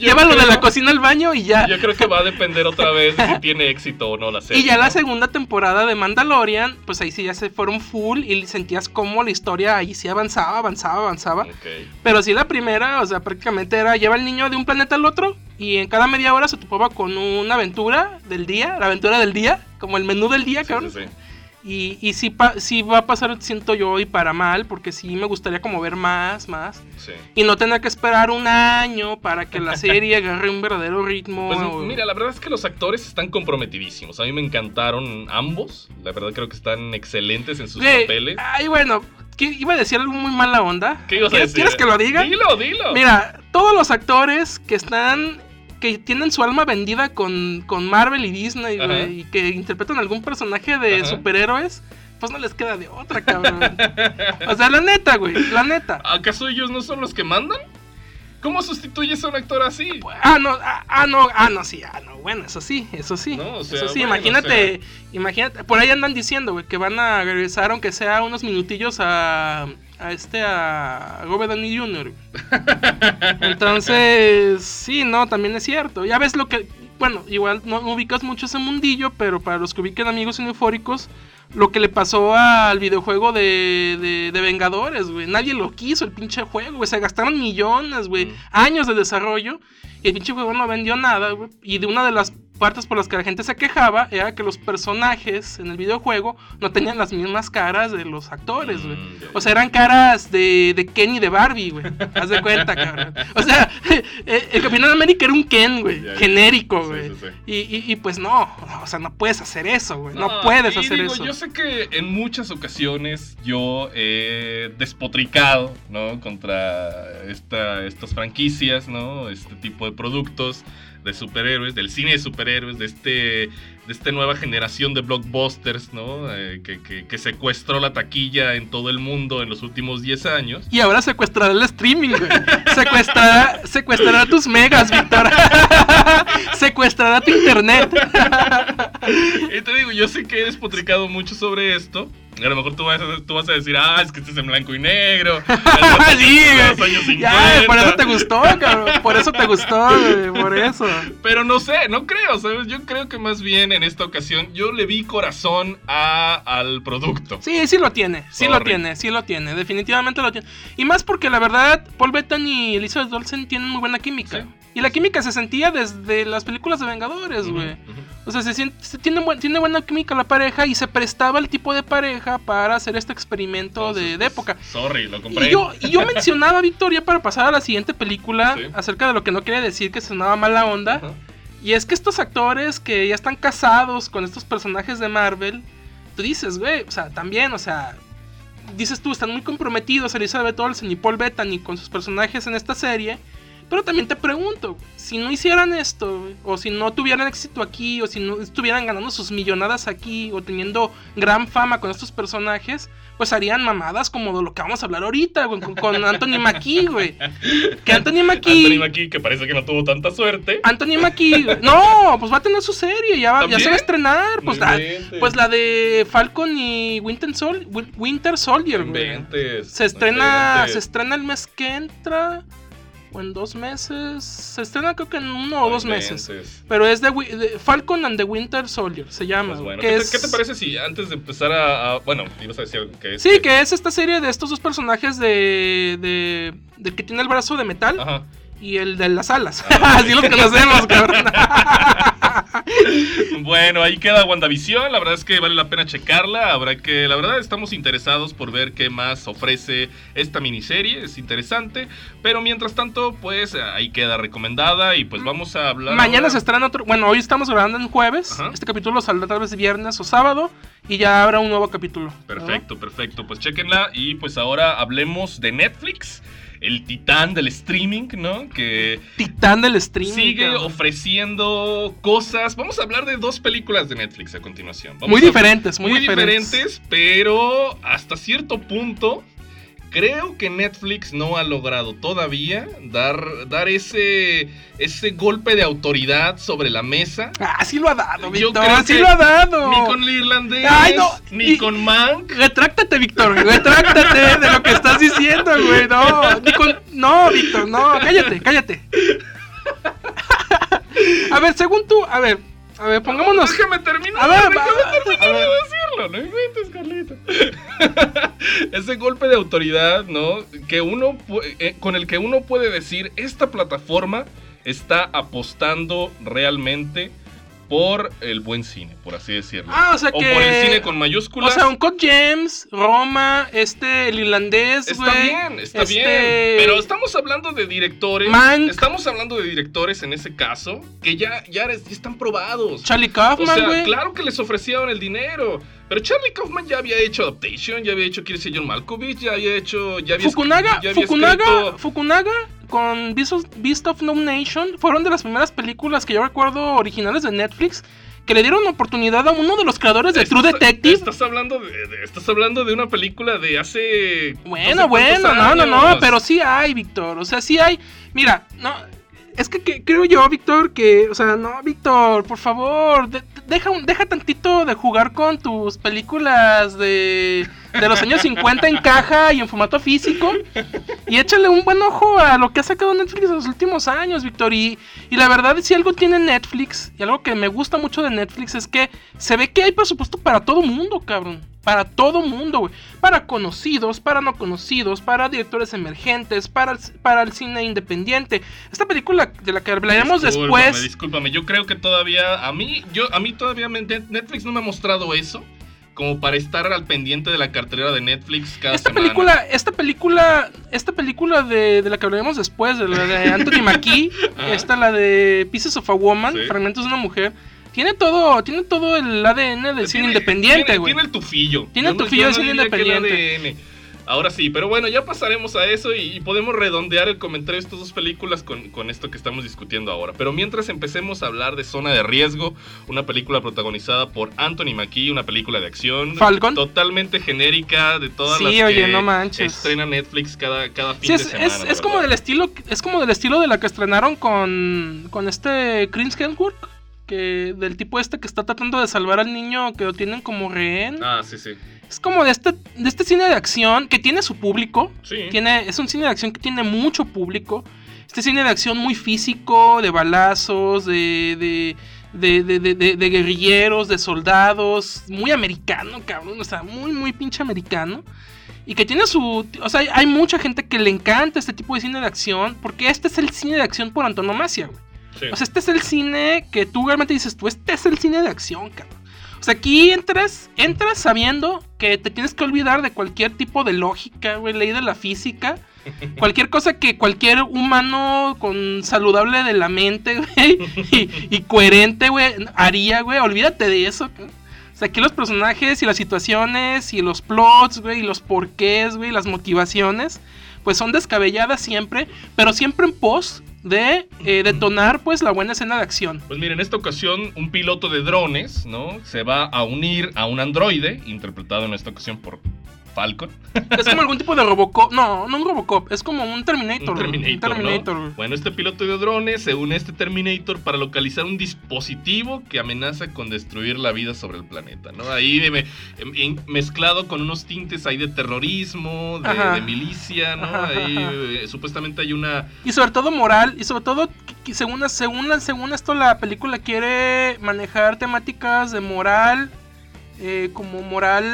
llévalo de la cocina al baño y ya. Yo creo que va a depender otra vez de si tiene éxito o no la serie. Y ya la segunda temporada de Mandalorian, pues ahí sí ya se fueron full y sentías como la historia ahí sí avanzaba, avanzaba, avanzaba. Ok. Pero sí la primera, o sea, prácticamente era lleva al niño de un planeta al otro y en cada media hora se topaba con una aventura del día, la aventura del día, como el menú del día, Sí, cabrón. sí, sí. Y, y sí, pa- sí va a pasar, siento yo, y para mal, porque sí me gustaría como ver más, más. Sí. Y no tener que esperar un año para que la serie agarre un verdadero ritmo. Pues mira, la verdad es que los actores están comprometidísimos. A mí me encantaron ambos. La verdad creo que están excelentes en sus papeles. Ay, bueno, ¿qué- iba a decir algo muy mala onda. ¿Qué ibas a ¿Quieres, decir? ¿Quieres que lo diga? Dilo, dilo. Mira, todos los actores que están. Que tienen su alma vendida con, con Marvel y Disney, güey, y que interpretan algún personaje de Ajá. superhéroes, pues no les queda de otra, cabrón. o sea, la neta, güey, la neta. ¿Acaso ellos no son los que mandan? ¿Cómo sustituyes a un actor así? Ah, no, ah, ah, no, ah, no, sí, ah, no, bueno, eso sí, eso sí. No, o sea, eso sí, bueno, imagínate, imagínate, por ahí andan diciendo, güey, que van a regresar, aunque sea unos minutillos a, a este, a Robert Downey Jr. Entonces, sí, no, también es cierto. Ya ves lo que, bueno, igual no ubicas mucho ese mundillo, pero para los que ubiquen amigos eufóricos, lo que le pasó al videojuego de, de, de Vengadores, güey. Nadie lo quiso, el pinche juego, güey. Se gastaron millones, güey. Mm. Años de desarrollo. Y el pinche juego no vendió nada, güey. Y de una de las partes por las que la gente se quejaba era que los personajes en el videojuego no tenían las mismas caras de los actores, güey. Mm, O sea, eran caras de, de Ken y de Barbie, güey. Haz de cuenta, cabrón. O sea, eh, el Capitán América era un Ken, güey. Genérico, Sí, güey. sí, sí. Y, y- y, pues no, o sea, no puedes hacer eso, güey. No, puedes hacer digo, eso. Yo sé que en muchas ocasiones yo he despotricado, ¿no? Contra esta, estas franquicias, ¿no? Este tipo de productos de superhéroes, del cine de superhéroes, de este esta nueva generación de blockbusters, ¿no? Eh, que, que- que secuestró la taquilla en todo el mundo en los últimos 10 años. Y ahora secuestrará el streaming, güey. Secuestrará, secuestrará tus megas, Víctor. secuestrará tu internet. Y te digo, yo sé que he despotricado mucho sobre esto. A lo mejor tú vas, a, tú vas a decir, ah, es que este es en blanco y negro. sí, güey. años Ya, 50. por eso te gustó, cabrón. Por eso te gustó, güey. Por eso. Pero no sé, no creo, ¿sabes? Yo creo que más bien en esta ocasión yo le vi corazón a, al producto. Sí, sí lo tiene, sí lo tiene, sí lo tiene, definitivamente lo tiene. Y más porque la verdad, Paul Bettany y Elizabeth Olsen tienen muy buena química. Sí. Y la química se sentía desde las películas de Vengadores, güey. O sea, se siente, se tiene, buen- tiene buena química la pareja y se prestaba el tipo de pareja para hacer este experimento de, de época. Sorry, lo compré. Y yo, y yo mencionaba, Victoria, para pasar a la siguiente película, Sí. acerca de lo que no quería decir que sonaba mala onda. Ajá. Y es que estos actores que ya están casados con estos personajes de Marvel, tú dices, güey, o sea, también, o sea, dices tú, están muy comprometidos Elizabeth Olsen y Paul Bettany con sus personajes en esta serie. Pero también te pregunto, si no hicieran esto, o si no tuvieran éxito aquí, o si no estuvieran ganando sus millonadas aquí, o teniendo gran fama con estos personajes, pues harían mamadas como de lo que vamos a hablar ahorita, güey, con, con Anthony Mackie, güey. Que Anthony Mackie... Anthony Mackie, que parece que no tuvo tanta suerte. Anthony Mackie, güey. no, pues va a tener su serie, ya, va- ya se va a estrenar. Pues la, pues la de Falcon y Winter, Sol, Winter Soldier, güey. inventes, Se estrena, inventes. se estrena el mes que entra, o en dos meses. Se estrena creo que en uno o dos meses. Pero es de, de Falcon and the Winter Soldier, se llama. Pues güey, bueno, que ¿qué, es- te, qué te parece si antes de empezar a, a- Bueno, ibas a decir que es. Sí, que es esta serie de estos dos personajes de, de, del que tiene el brazo de metal Ajá. y el de las alas. Ah, Así los conocemos, cabrón. Bueno, ahí queda WandaVision. La verdad es que vale la pena checarla. Habrá que, la verdad, estamos interesados por ver qué más ofrece esta miniserie. Es interesante. Pero mientras tanto, pues ahí queda recomendada. Y pues vamos a hablar. Mañana ahora- se estrena otro. Bueno, hoy estamos grabando en jueves. Ajá. Este capítulo saldrá tal vez viernes o sábado. Y ya habrá un nuevo capítulo. ¿no? Perfecto, perfecto. Pues chequenla y pues ahora hablemos de Netflix, el titán del streaming, ¿no? Que Titán del streaming. sigue cabrón. ofreciendo cosas. Vamos a hablar de dos películas de Netflix a continuación. Vamos Muy a- diferentes, muy, muy diferentes. diferentes, pero hasta cierto punto creo que Netflix no ha logrado todavía dar, dar ese, ese golpe de autoridad sobre la mesa. Ah, sí lo ha dado, Víctor. creo Sí que lo ha dado. Ni con irlandés, Ay, no, ni y- con Mank. Retráctate, Víctor. Retráctate de lo que estás diciendo, güey. No, ni con- no, Víctor, no. Cállate, cállate. A ver, según tú, a ver, a ver, pongámonos. Déjame terminar. A ver, déjame terminar de decirlo. No inventes, Carlita. Ese golpe de autoridad, ¿no? Que uno eh, con el que uno puede decir esta plataforma está apostando realmente por el buen cine, por así decirlo. Ah, o sea que. por el cine con O mayúsculas. sea, un Cod James, Roma, este, el irlandés, Está bien, está este, bien. Pero estamos hablando de directores. Mank. Estamos hablando de directores en ese caso que ya, ya, están probados. Charlie O Kaufman, sea, güey. claro que les ofrecieron el dinero. Pero Charlie Kaufman ya había hecho Adaptation, ya había hecho Kirsty John Malkovich, ya había hecho. Ya había Fukunaga, escri- ya había Fukunaga, escrito- Fukunaga con Beast of, Beast of No Nation fueron de las primeras películas que yo recuerdo originales de Netflix que le dieron oportunidad a uno de los creadores de True Detective. Estás hablando de, de- estás hablando de una película de hace. no sé Bueno, bueno, no, no, no, pero sí hay, Víctor. O sea, sí hay. Mira, no. Es que, que- creo yo, Víctor, que. O sea, no, Víctor, por favor. de- de- deja, un- deja tantito de jugar con tus películas de, de los años 50 en caja y en formato físico. Y échale un buen ojo a lo que ha sacado Netflix en los últimos años, Víctor. Y, y la verdad, si algo tiene Netflix, y algo que me gusta mucho de Netflix, es que se ve que hay presupuesto para todo mundo, cabrón. Para todo mundo, güey. Para conocidos, para no conocidos, para directores emergentes, para el, para el cine independiente. Esta película de la que hablaremos Discúlpame, después. Discúlpame, yo creo que todavía. A mí, yo, a mí todavía me- Netflix no me ha mostrado eso. Como para estar al pendiente de la cartelera de Netflix cada Esta semana. película, esta película, esta película de, de la que hablaremos después, de la de Anthony Mackie, Ajá. esta la de Pieces of a Woman, Sí. Fragmentos de una mujer, tiene todo, tiene todo el ADN del cine independiente, güey. Tiene el tufillo. Tiene el tufillo yo de no cine que independiente. Ahora sí, pero bueno, ya pasaremos a eso y, y podemos redondear el comentario de estas dos películas con, con esto que estamos discutiendo ahora. Pero mientras empecemos a hablar de Zona de Riesgo, una película protagonizada por Anthony Mackie, una película de acción Falcon. totalmente genérica de todas Sí, las que oye, no manches. estrena Netflix cada, cada fin Sí, de es, semana. es, es como del estilo, es como del estilo de la que estrenaron con, con este Chris Hemsworth, que del tipo este que está tratando de salvar al niño que lo tienen como rehén. Ah, sí, sí. Es como de este, de este cine de acción que tiene su público. Sí. Tiene, es un cine de acción que tiene mucho público. Este cine de acción muy físico, de balazos, de, de, de, de, guerrilleros, de soldados. Muy americano, cabrón. O sea, muy, muy pinche americano. Y que tiene su... O sea, hay, hay mucha gente que le encanta este tipo de cine de acción. Porque este es el cine de acción por antonomasia, güey. Sí. O sea, este es el cine que tú realmente dices, tú, este es el cine de acción, cabrón. O sea, aquí entras, entras sabiendo que te tienes que olvidar de cualquier tipo de lógica, güey, ley de la física. Cualquier cosa que cualquier humano con saludable de la mente, güey, y, y coherente, güey, haría, güey. Olvídate de eso. O sea, aquí los personajes y las situaciones y los plots, güey, y los porqués, güey, las motivaciones, pues son descabelladas siempre, pero siempre en pos de eh, detonar, pues, la buena escena de acción. Pues miren, en esta ocasión un piloto de drones, ¿no? Se va a unir a un androide, interpretado en esta ocasión por Falcon. Es como algún tipo de Robocop. No, no un Robocop, es como un Terminator. Un Terminator, un Terminator, ¿no? güey. Bueno, este piloto de drones se une a este Terminator para localizar un dispositivo que amenaza con destruir la vida sobre el planeta, ¿no? Ahí de- me- em- mezclado con unos tintes ahí de terrorismo, de, milicia, ¿no? Ajá, Ahí ajá. eh, supuestamente hay una... Y sobre todo moral, y sobre todo, según, según, según esto, la película quiere manejar temáticas de moral, eh, como moral,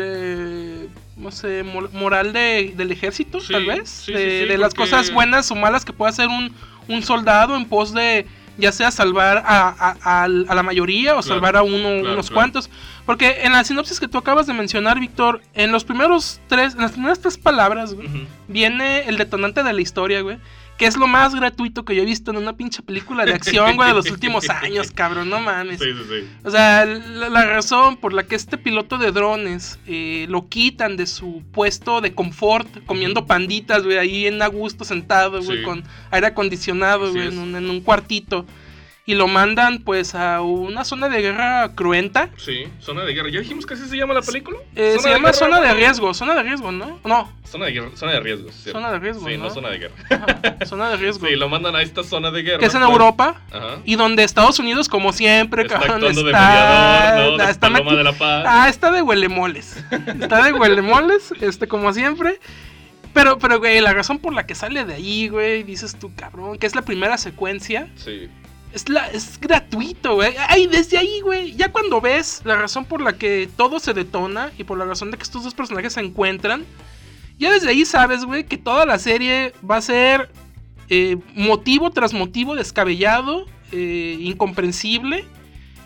eh, no sé, mo- moral de, del ejército, Sí, tal vez, sí, de, sí, sí, de las porque- cosas buenas o malas que puede hacer un, un soldado en pos de, ya sea salvar a, a- la mayoría o Claro, salvar a uno, claro, unos claro. cuantos. Porque en la sinopsis que tú acabas de mencionar, Víctor, en los primeros tres, en las primeras tres palabras, güey, viene el detonante de la historia, güey. Que es lo más gratuito que yo he visto en una pinche película de acción, güey, de los últimos años, cabrón, no mames. Sí, sí, sí. O sea, la, la razón por la que este piloto de drones eh, lo quitan de su puesto de confort, comiendo panditas, güey, ahí en a gusto sentado, güey, con aire acondicionado, güey, en un, en un cuartito. Y lo mandan, pues, a una zona de guerra cruenta. Sí, zona de guerra. ¿Ya dijimos que así se llama la película? Eh, se llama guerra, zona de riesgo, zona de riesgo, ¿no? No, Zona de, guerra, zona de riesgo. sí. Zona de riesgo, Sí, no, ¿no? zona de guerra. ajá, zona de riesgo. Sí, lo mandan a esta zona de guerra. que es en pues. Europa. Ajá. Y donde Estados Unidos, como siempre, Está cabrón, actuando de está, mediador, ¿no? De está de la Paz. Ah, está de huelemoles. Está de huelemoles, este, como siempre. Pero, pero, güey, la razón por la que sale de ahí, güey, dices tú, cabrón, que es la primera secuencia, Sí. Es, la, es gratuito, güey. Ay, desde ahí, güey, ya cuando ves la razón por la que todo se detona y por la razón de que estos dos personajes se encuentran, ya desde ahí sabes, güey, que toda la serie va a ser eh, motivo tras motivo descabellado, eh, incomprensible,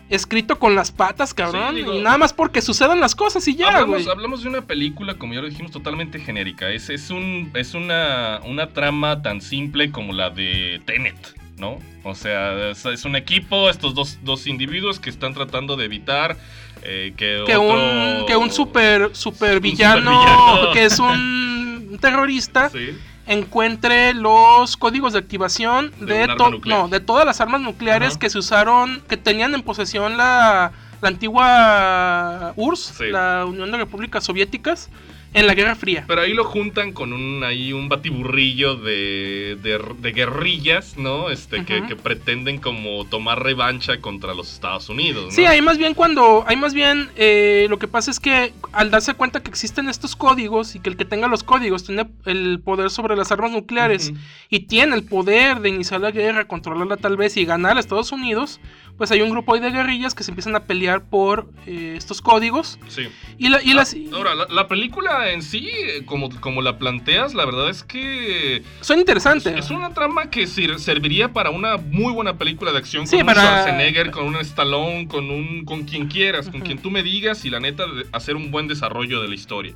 escrito con las patas, cabrón, Sí, digo- y nada más porque sucedan las cosas y ya, hablamos, güey. hablamos de una película, como ya lo dijimos, totalmente genérica. Es, es, un, es una, una trama tan simple como la de Tenet, ¿no? O sea, es, es un equipo, estos dos, dos individuos que están tratando de evitar eh, que, que otro- un que un super super villano supervillano. que es un terrorista Sí, encuentre los códigos de activación De de, to- no, de todas las armas nucleares que se usaron que tenían en posesión la, la antigua URSS Sí. la Unión de Repúblicas Soviéticas en la Guerra Fría Pero ahí lo juntan con un ahí un batiburrillo de, de, de guerrillas, ¿no? Este, que, pretenden como tomar revancha contra los Estados Unidos, ¿no? Sí, hay más bien cuando, hay más bien, eh, lo que pasa es que al darse cuenta que existen estos códigos y que el que tenga los códigos tiene el poder sobre las armas nucleares y tiene el poder de iniciar la guerra, controlarla tal vez y ganar a Estados Unidos, pues hay un grupo ahí de guerrillas que se empiezan a pelear por eh, estos códigos Sí. y, la, y las... Ah, Ahora, la, la película en sí, eh, como, como la planteas, la verdad es que son es, interesantes. es una trama que sir- serviría para una muy buena película de acción Sí, con para- un Schwarzenegger, con un Stallone, con un con quien quieras, con quien tú me digas y la neta hacer un buen desarrollo de la historia.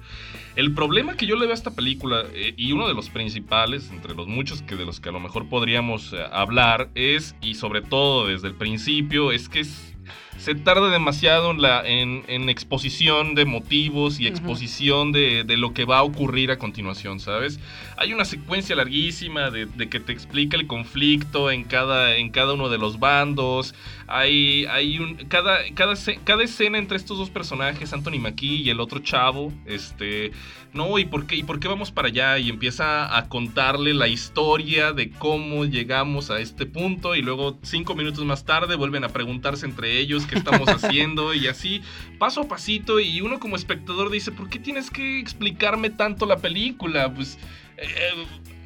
El problema que yo le veo a esta película eh, y uno de los principales entre los muchos que de los que a lo mejor podríamos eh, hablar es y sobre todo desde el principio es que es- se tarda demasiado en, la, en, en exposición de motivos y exposición de, de lo que va a ocurrir a continuación, ¿sabes? Hay una secuencia larguísima de, de que te explica el conflicto en cada, en cada uno de los bandos. Hay, hay un, cada, cada, cada escena entre estos dos personajes, Anthony Mackie y el otro chavo, este, no, ¿y por qué, y por qué vamos para allá? Y empieza a contarle la historia de cómo llegamos a este punto y luego cinco minutos más tarde vuelven a preguntarse entre ellos qué estamos haciendo y así paso a pasito y uno como espectador dice, ¿por qué tienes que explicarme tanto la película? Pues... eh,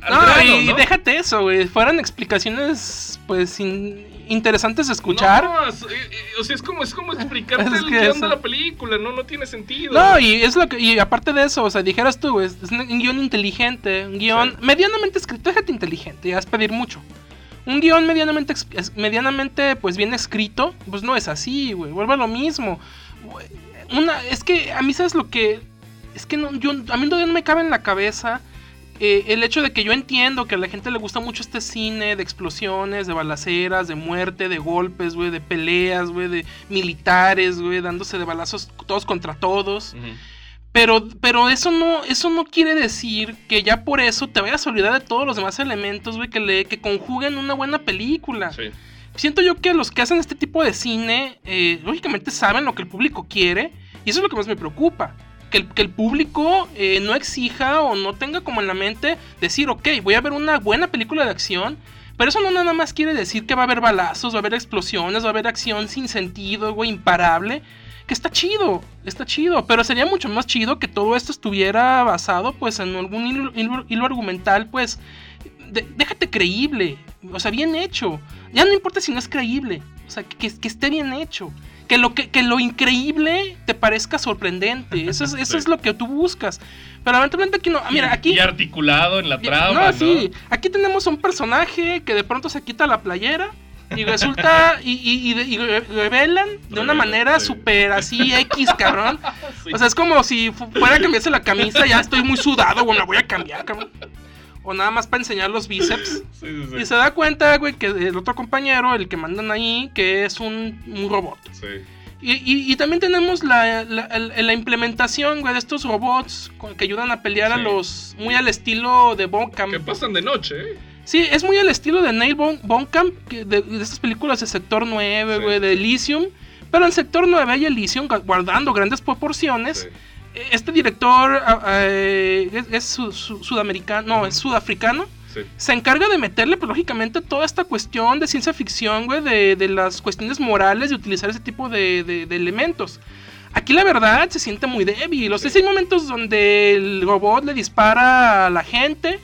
No, y ¿no? déjate eso, güey. Fueran explicaciones, pues, in- interesantes de escuchar. No, es- eh, eh, o sea, es como, es como explicarte Es el guion eso- de la película, no, no tiene sentido. No, y es lo que, y aparte de eso, o sea, dijeras tú, güey, es un guion inteligente, un guion Sí. medianamente escrito, déjate inteligente, ya es pedir mucho. Un guion medianamente, es- medianamente, pues bien escrito, pues no es así, güey, vuelve a lo mismo. Una, es que a mí sabes lo que, es que no, yo, a mí todavía no me cabe en la cabeza eh, el hecho de que yo entiendo que a la gente le gusta mucho este cine de explosiones, de balaceras, de muerte, de golpes, güey, de peleas, güey, de militares, güey, dándose de balazos todos contra todos. Pero, pero eso no, eso no quiere decir que ya por eso te vayas a olvidar de todos los demás elementos, güey, que le, que conjuguen una buena película. Sí. Siento yo que los que hacen este tipo de cine, eh, lógicamente saben lo que el público quiere, y eso es lo que más me preocupa. Que el, que el público eh, no exija o no tenga como en la mente decir, ok, voy a ver una buena película de acción, pero eso no nada más quiere decir que va a haber balazos, va a haber explosiones, va a haber acción sin sentido, güey, imparable. Que está chido, está chido, pero sería mucho más chido que todo esto estuviera basado pues en algún hilo, argumental pues déjate creíble, o sea, bien hecho. Ya no importa si no es creíble, o sea, que, que esté bien hecho. Que lo, que, que lo increíble te parezca sorprendente. Eso es, eso es lo que tú buscas. Pero lamentablemente aquí no. ah, Mira, aquí. Y articulado en la trama, no, ¿no? sí. Aquí tenemos un personaje que de pronto se quita la playera. Y resulta. y, y, y de- y re- revelan de una manera súper así X, cabrón. O sea, es como si fu- fuera a cambiarse la camisa. Ya estoy muy sudado, bueno, la voy a cambiar, cabrón. O nada más para enseñar los bíceps. Sí, sí, sí. Y se da cuenta, güey, que el otro compañero, el que mandan ahí, que es un, un robot. Sí. Y, y- y también tenemos la, la- el- la implementación, güey, de estos robots con- que ayudan a pelear a los... Muy al estilo de Bonecamp. Que pasan de noche, ¿eh? Sí, es muy al estilo de Neil Bon- Blomkamp, que de, de estas películas de Sector 9, Sí. güey, de Elysium. Pero en Sector 9 hay Elysium gu- guardando grandes proporciones. Este director ah, eh, es, es su- su- sudamericano, no, es sudafricano. Sí. Se encarga de meterle, pues, lógicamente, toda esta cuestión de ciencia ficción, güey, de, de las cuestiones morales de utilizar ese tipo de, de- de elementos. Aquí la verdad se siente muy débil. O sea, sí hay momentos donde el robot le dispara a la gente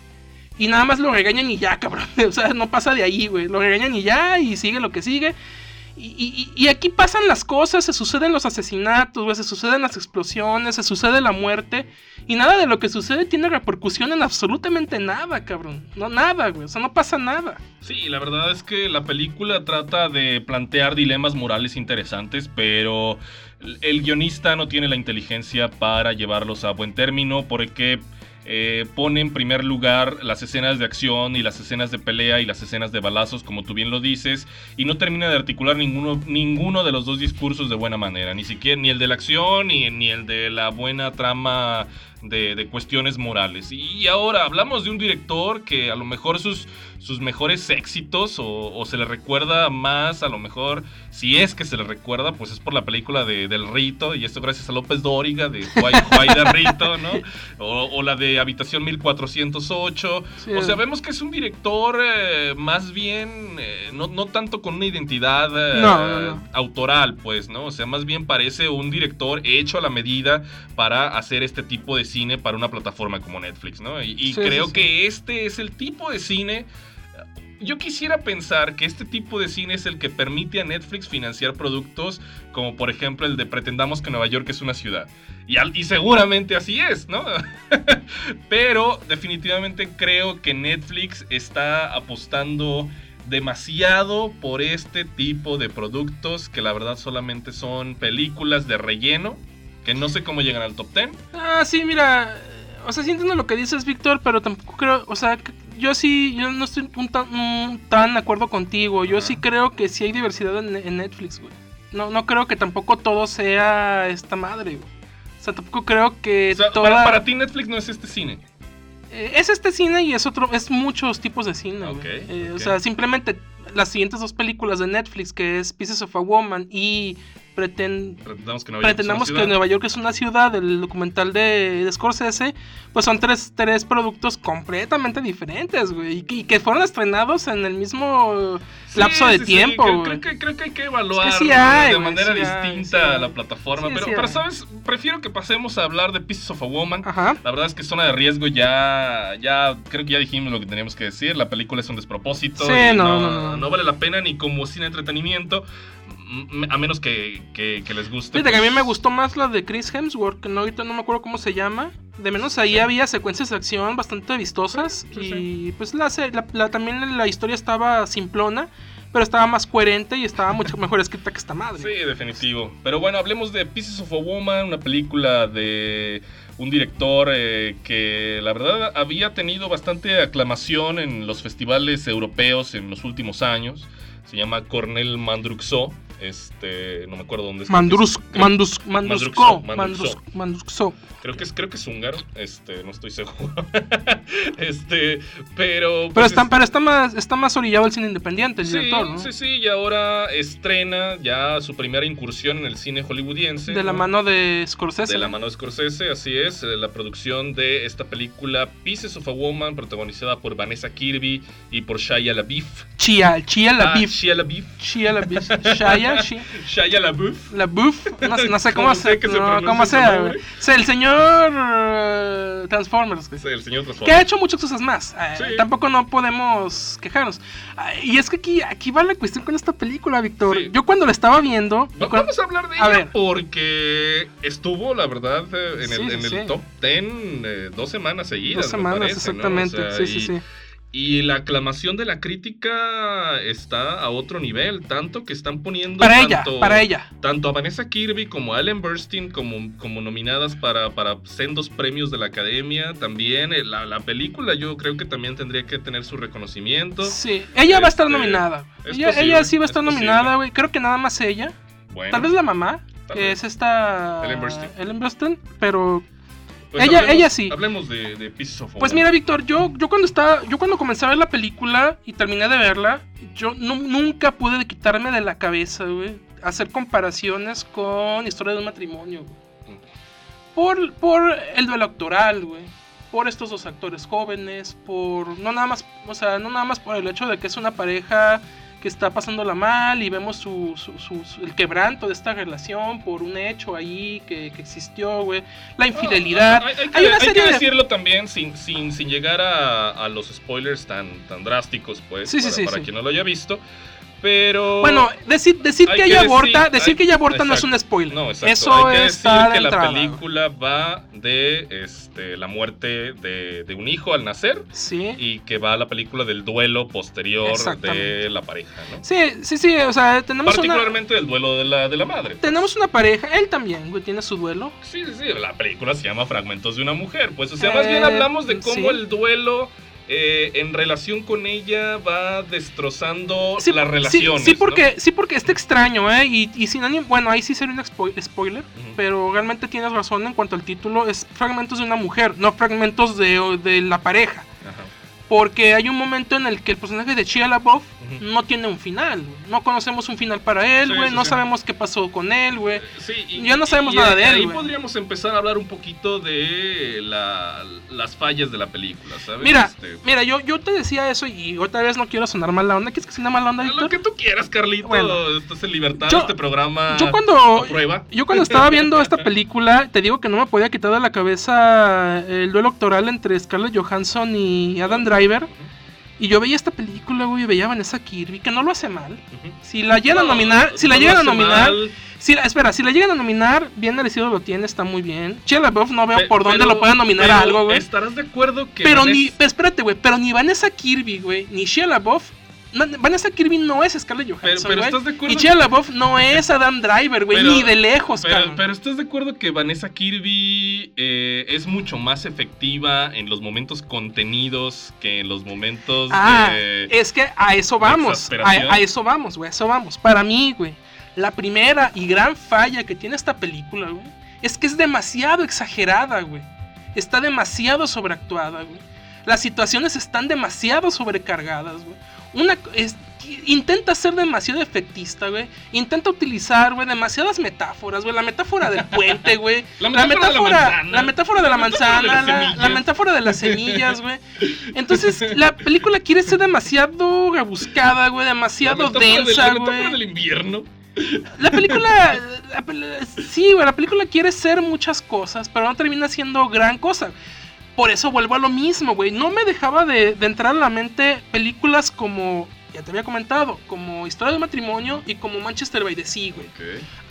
y nada más lo regañan y ya, cabrón. O sea, no pasa de ahí, güey. Lo regañan y ya y sigue lo que sigue. Y, aquí pasan las cosas, se suceden los asesinatos, se suceden las explosiones, se sucede la muerte. Y nada de lo que sucede tiene repercusión en absolutamente nada, cabrón. No, nada, güey. O sea, no pasa nada. Sí, la verdad es que la película trata de plantear dilemas morales interesantes, pero el guionista no tiene la inteligencia para llevarlos a buen término porque eh, pone en primer lugar las escenas de acción y las escenas de pelea y las escenas de balazos, como tú bien lo dices, y no termina de articular ninguno, ninguno de los dos discursos de buena manera, ni siquiera ni el de la acción ni, ni el de la buena trama de, de cuestiones morales. Y ahora hablamos de un director que a lo mejor sus, sus mejores éxitos o, o se le recuerda más, a lo mejor, si es que se le recuerda, pues es por la película de, del Rito, y esto gracias a López Dóriga, de de Rito, ¿no? O, o la de Habitación 1408. Sí. O sea, vemos que es un director eh, más bien, eh, no, no tanto con una identidad eh, No, no, no. autoral, pues, ¿no? O sea, más bien parece un director hecho a la medida para hacer este tipo de cine para una plataforma como Netflix, ¿no? Y, y Sí, creo sí. que este es el tipo de cine. Yo quisiera pensar que este tipo de cine es el que permite a Netflix financiar productos como por ejemplo el de Pretendamos que Nueva York es una ciudad. Y, al- y seguramente así es, ¿no? Pero definitivamente creo que Netflix está apostando demasiado por este tipo de productos que la verdad solamente son películas de relleno que no sé cómo llegan al top 10. Ah, sí, mira. O sea, sí entiendo lo que dices, Víctor, pero tampoco creo. O sea, yo sí. Yo no estoy un tan, un tan de acuerdo contigo. Yo sí creo que sí hay diversidad en, en Netflix, güey. No, no creo que tampoco todo sea esta madre, güey. O sea, tampoco creo que O sea, toda... para, para ti Netflix no es este cine. Eh, es este cine y es otro, es muchos tipos de cine. güey. Ok, Eh. O sea, simplemente las siguientes dos películas de Netflix, que es Pieces of a Woman y Pretend, Pretendamos que Nueva York es una Pretendamos que ciudad. Nueva York es una ciudad, el documental de, de Scorsese, pues son tres, tres productos completamente diferentes, güey, y, que- y que fueron estrenados en el mismo Sí, lapso de sí, sí, tiempo, Creo, que, creo que hay que evaluar Es que sí ¿no? hay, de güey, manera distinta hay. la plataforma. Pero, pero. ¿sabes? Prefiero que pasemos a hablar de Pieces of a Woman. Ajá. La verdad es que zona de riesgo ya, ya creo que ya dijimos lo que teníamos que decir. La película es un despropósito. Y no, no, no. vale la pena ni como cine entretenimiento. A menos que, que- que les guste. Fíjate que a mí me gustó más la de Chris Hemsworth, que no, ahorita no me acuerdo cómo se llama. De menos ahí había secuencias de acción bastante vistosas. Sí, sí, y pues la, la- la- también la historia estaba simplona, pero estaba más coherente y estaba mucho mejor escrita que esta madre. Sí, definitivo. Pero bueno, hablemos de Pieces of a Woman, una película de un director eh, que la verdad había tenido bastante aclamación en los festivales europeos en los últimos años. Se llama Cornel Mandruxo. Este, no me acuerdo dónde es. Mandrus, Creo- Mandus, Mandruxo, Mandrusko, Mandruxo. Mandrus- Mandruxo. Creo que es, creo que es húngaro, este, no estoy seguro. este, pero. Pero pues, está, es- pero está más, está más orillado el cine independiente, el Sí, director, ¿no? sí, sí, y ahora estrena ya su primera incursión en el cine hollywoodiense. De la ¿no? mano de Scorsese. De la ¿no? mano de Scorsese, así es, eh, la producción de esta película Pieces of a Woman, protagonizada por Vanessa Kirby y por Shia LaBeouf. Chia, Chia la Ah, beef. Shia LaBeouf. Chia la beef. Shia. Shia LaBeouf. La buff, no, sé- no sé cómo, ¿Cómo se, que no, cómo sea, el señor eh, Transformers. Sí, el señor Que ha Transformers. hecho muchas cosas más. eh, Sí. Tampoco no podemos quejarnos. Ah, Y es que aquí, aquí va la cuestión con esta película, Víctor. Sí. Yo cuando la estaba viendo. Va- cuando- Vamos a hablar de A ella ver. porque estuvo, la verdad, eh, en el, en top 10 eh, dos semanas seguidas. Dos semanas, parece, ¿no? O exactamente. sea, sí, sí, sí. Y la aclamación de la crítica está a otro nivel, tanto que están poniendo Para ella, tanto, para ella. tanto a Vanessa Kirby como a Ellen Burstyn como, como nominadas para, para sendos premios de la academia. También eh, la, la película yo creo que también tendría que tener su reconocimiento. Sí, ella va a estar Este, nominada. es Ella, posible, ella sí va a es estar nominada, güey. Creo que nada más ella. Bueno, Tal vez la mamá, Tal que vez. es esta. Ellen Burstyn. Ellen Burstyn, pero. Pues ella- hablemos- ella sí. Hablemos de, de Pieces of Pues mira, Víctor, yo, yo cuando estaba. Yo cuando comencé a ver la película y terminé de verla, yo nu- nunca pude quitarme de la cabeza, güey. Hacer comparaciones con historia de un matrimonio, güey. Por, por el duelo actoral, güey. Por estos dos actores jóvenes, por. No nada más. O sea, no nada más por el hecho de que es una pareja que está pasándola mal y vemos su, su- su- su- el quebranto de esta relación por un hecho ahí que, que existió, güey. La infidelidad. Hay, hay que, Hay una hay que serie de- decirlo también sin, sin, sin llegar a, a los spoilers tan, tan drásticos, pues, Sí, para, sí, para sí. quien no lo haya visto. Pero. Bueno, decir, decir que que ella decir- aborta, decir hay- que ella aborta no es un spoiler. No, exacto. Eso Hay que está decir de que la entrada. película va de este, la muerte de, de un hijo al nacer Sí. y que va a la película del duelo posterior de la pareja, ¿no? Sí, sí, sí, o sea, tenemos una, Particularmente el duelo de la, de la madre. pues. tenemos una pareja, él también, güey, tiene su duelo. Sí, sí, sí, la película se llama Fragmentos de una mujer. Pues, o sea, más bien Eh, hablamos de cómo sí. el duelo eh, en relación con ella va destrozando Sí, las sí, relaciones. Sí, porque, sí, porque está extraño, ¿eh? Y, y sin ánimo- bueno, ahí sí sería un spoiler, pero realmente tienes razón en cuanto al título, es fragmentos de una mujer, no fragmentos de, de la pareja. Ajá. Porque hay un momento en el que el personaje de Shia LaBeouf No tiene un final. No conocemos un final para él, güey. sí, no sí. sabemos qué pasó con él, güey. Sí, y- Ya no sabemos y nada de él, Ahí podríamos empezar a hablar un poquito de la- las fallas de la película, ¿sabes? Mira, Este, mira, yo, yo te decía eso y otra vez no quiero sonar mala onda. ¿Quieres que suene mala onda, lo que tú quieras, Carlito. Bueno. Estás en libertad. Yo- este programa. Yo cuando, aprueba. yo cuando estaba viendo esta película, te digo que no me podía quitar de la cabeza el duelo actoral entre Scarlett Johansson y Adam Driver. Y yo veía esta película, güey, veía a Vanessa Kirby, que no lo hace mal. Si la llegan a No, nominar, si la no llegan a nominar, mal, si la- espera, si la llegan a nominar, bien merecido lo tiene, está muy bien. Shia LaBeouf no veo pe- por dónde lo pueden nominar a algo, güey. Estarás de acuerdo que. Pero Vanessa- ni, espérate, güey, pero ni Vanessa Kirby, güey, ni Shia LaBeouf. Vanessa Kirby no es Scarlett Johansson, pero. ¿estás de acuerdo Y Shia LaBeouf no es Adam Driver, güey, ni de lejos, Pero, cabrón. pero estás de acuerdo que Vanessa Kirby eh, es mucho más efectiva en los momentos contenidos que en los momentos Ah, de. es que a eso vamos. A, a eso vamos, güey. A eso vamos. Para mí, güey. La primera y gran falla que tiene esta película, güey. Es que es demasiado exagerada, güey. Está demasiado sobreactuada, güey. Las situaciones están demasiado sobrecargadas, güey. Una es- intenta ser demasiado efectista, güey. Intenta utilizar, güey, demasiadas metáforas, güey. La metáfora del puente, güey. La metáfora de la manzana. la metáfora de la manzana, las la, metáfora de las semillas, güey. Entonces, la película quiere ser demasiado rebuscada, güey, demasiado densa, la metáfora güey. del invierno. La película, la pel- sí, güey, la película quiere ser muchas cosas, pero no termina siendo gran cosa. Por eso vuelvo a lo mismo, güey. No me dejaba de, de entrar a la mente películas como, ya te había comentado, como Historia de matrimonio y como Manchester by the Sea, güey.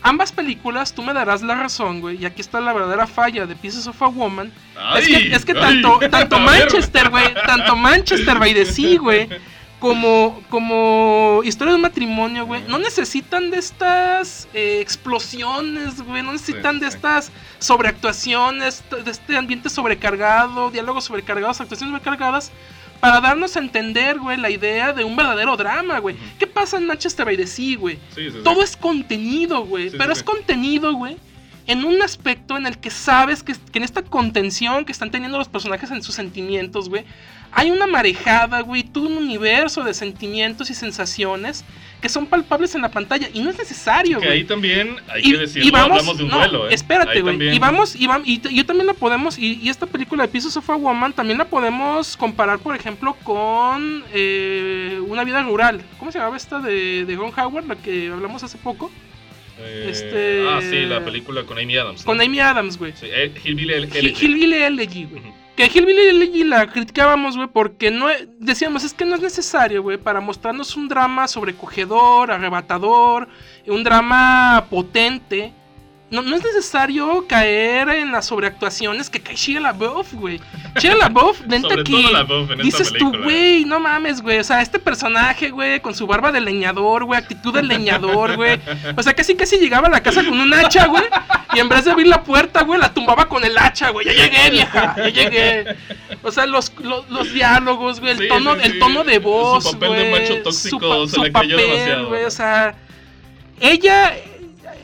Ambas películas, tú me darás la razón, güey, y aquí está la verdadera falla de Pieces of a Woman. es que, es tanto, tanto. Manchester, güey, tanto Manchester by the Sea, güey, como, como Historia de un matrimonio, güey, no necesitan de estas eh, explosiones, güey, no necesitan Sí, de sí. estas sobreactuaciones, de este ambiente sobrecargado, diálogos sobrecargados, actuaciones sobrecargadas. Para darnos a entender, güey, la idea de un verdadero drama, güey. ¿Qué pasa en Manchester by the Sea, güey? Sí. Todo es contenido, güey. Pero es contenido, güey. En un aspecto en el que sabes que, que en esta contención que están teniendo los personajes en sus sentimientos, güey, hay una marejada, güey, todo un universo de sentimientos y sensaciones que son palpables en la pantalla y no es necesario, Que güey. ahí también hay que decirlo, hablamos de un no, duelo, ¿eh? Espérate, Ahí güey. también- Y vamos, y, y, t- y también la podemos, y, y esta película de Pieces of a Woman también la podemos comparar, por ejemplo, con eh, Una vida rural. ¿Cómo se llamaba esta de, de Ron Howard, la que hablamos hace poco? Eh, este- Ah, sí, la película con Amy Adams. ¿no? Con Amy Adams, güey. Sí, eh, Hillbilly Hill- Elegy. Hillbilly Elegy, güey. Que Hillbilly Elegy la criticábamos, güey, porque no e- decíamos, es que no es necesario, güey, para mostrarnos un drama sobrecogedor, arrebatador, un drama potente. No, no es necesario caer en las sobreactuaciones que cae Shia LaBeouf, güey. Shia LaBeouf, neta que LaBeouf en dices tú, güey, no mames, güey. O sea, este personaje, güey, con su barba de leñador, güey, actitud de leñador, güey. O sea, casi casi llegaba a la casa con un hacha, güey. Y en vez de abrir la puerta, güey, la tumbaba con el hacha, güey. Ya llegué, vieja, ya llegué. O sea, los, los, los diálogos, güey, el Sí, tono, sí, el tono de Su voz, papel de güey, macho su tóxico pa- se su le papel, demasiado. güey, o sea, ella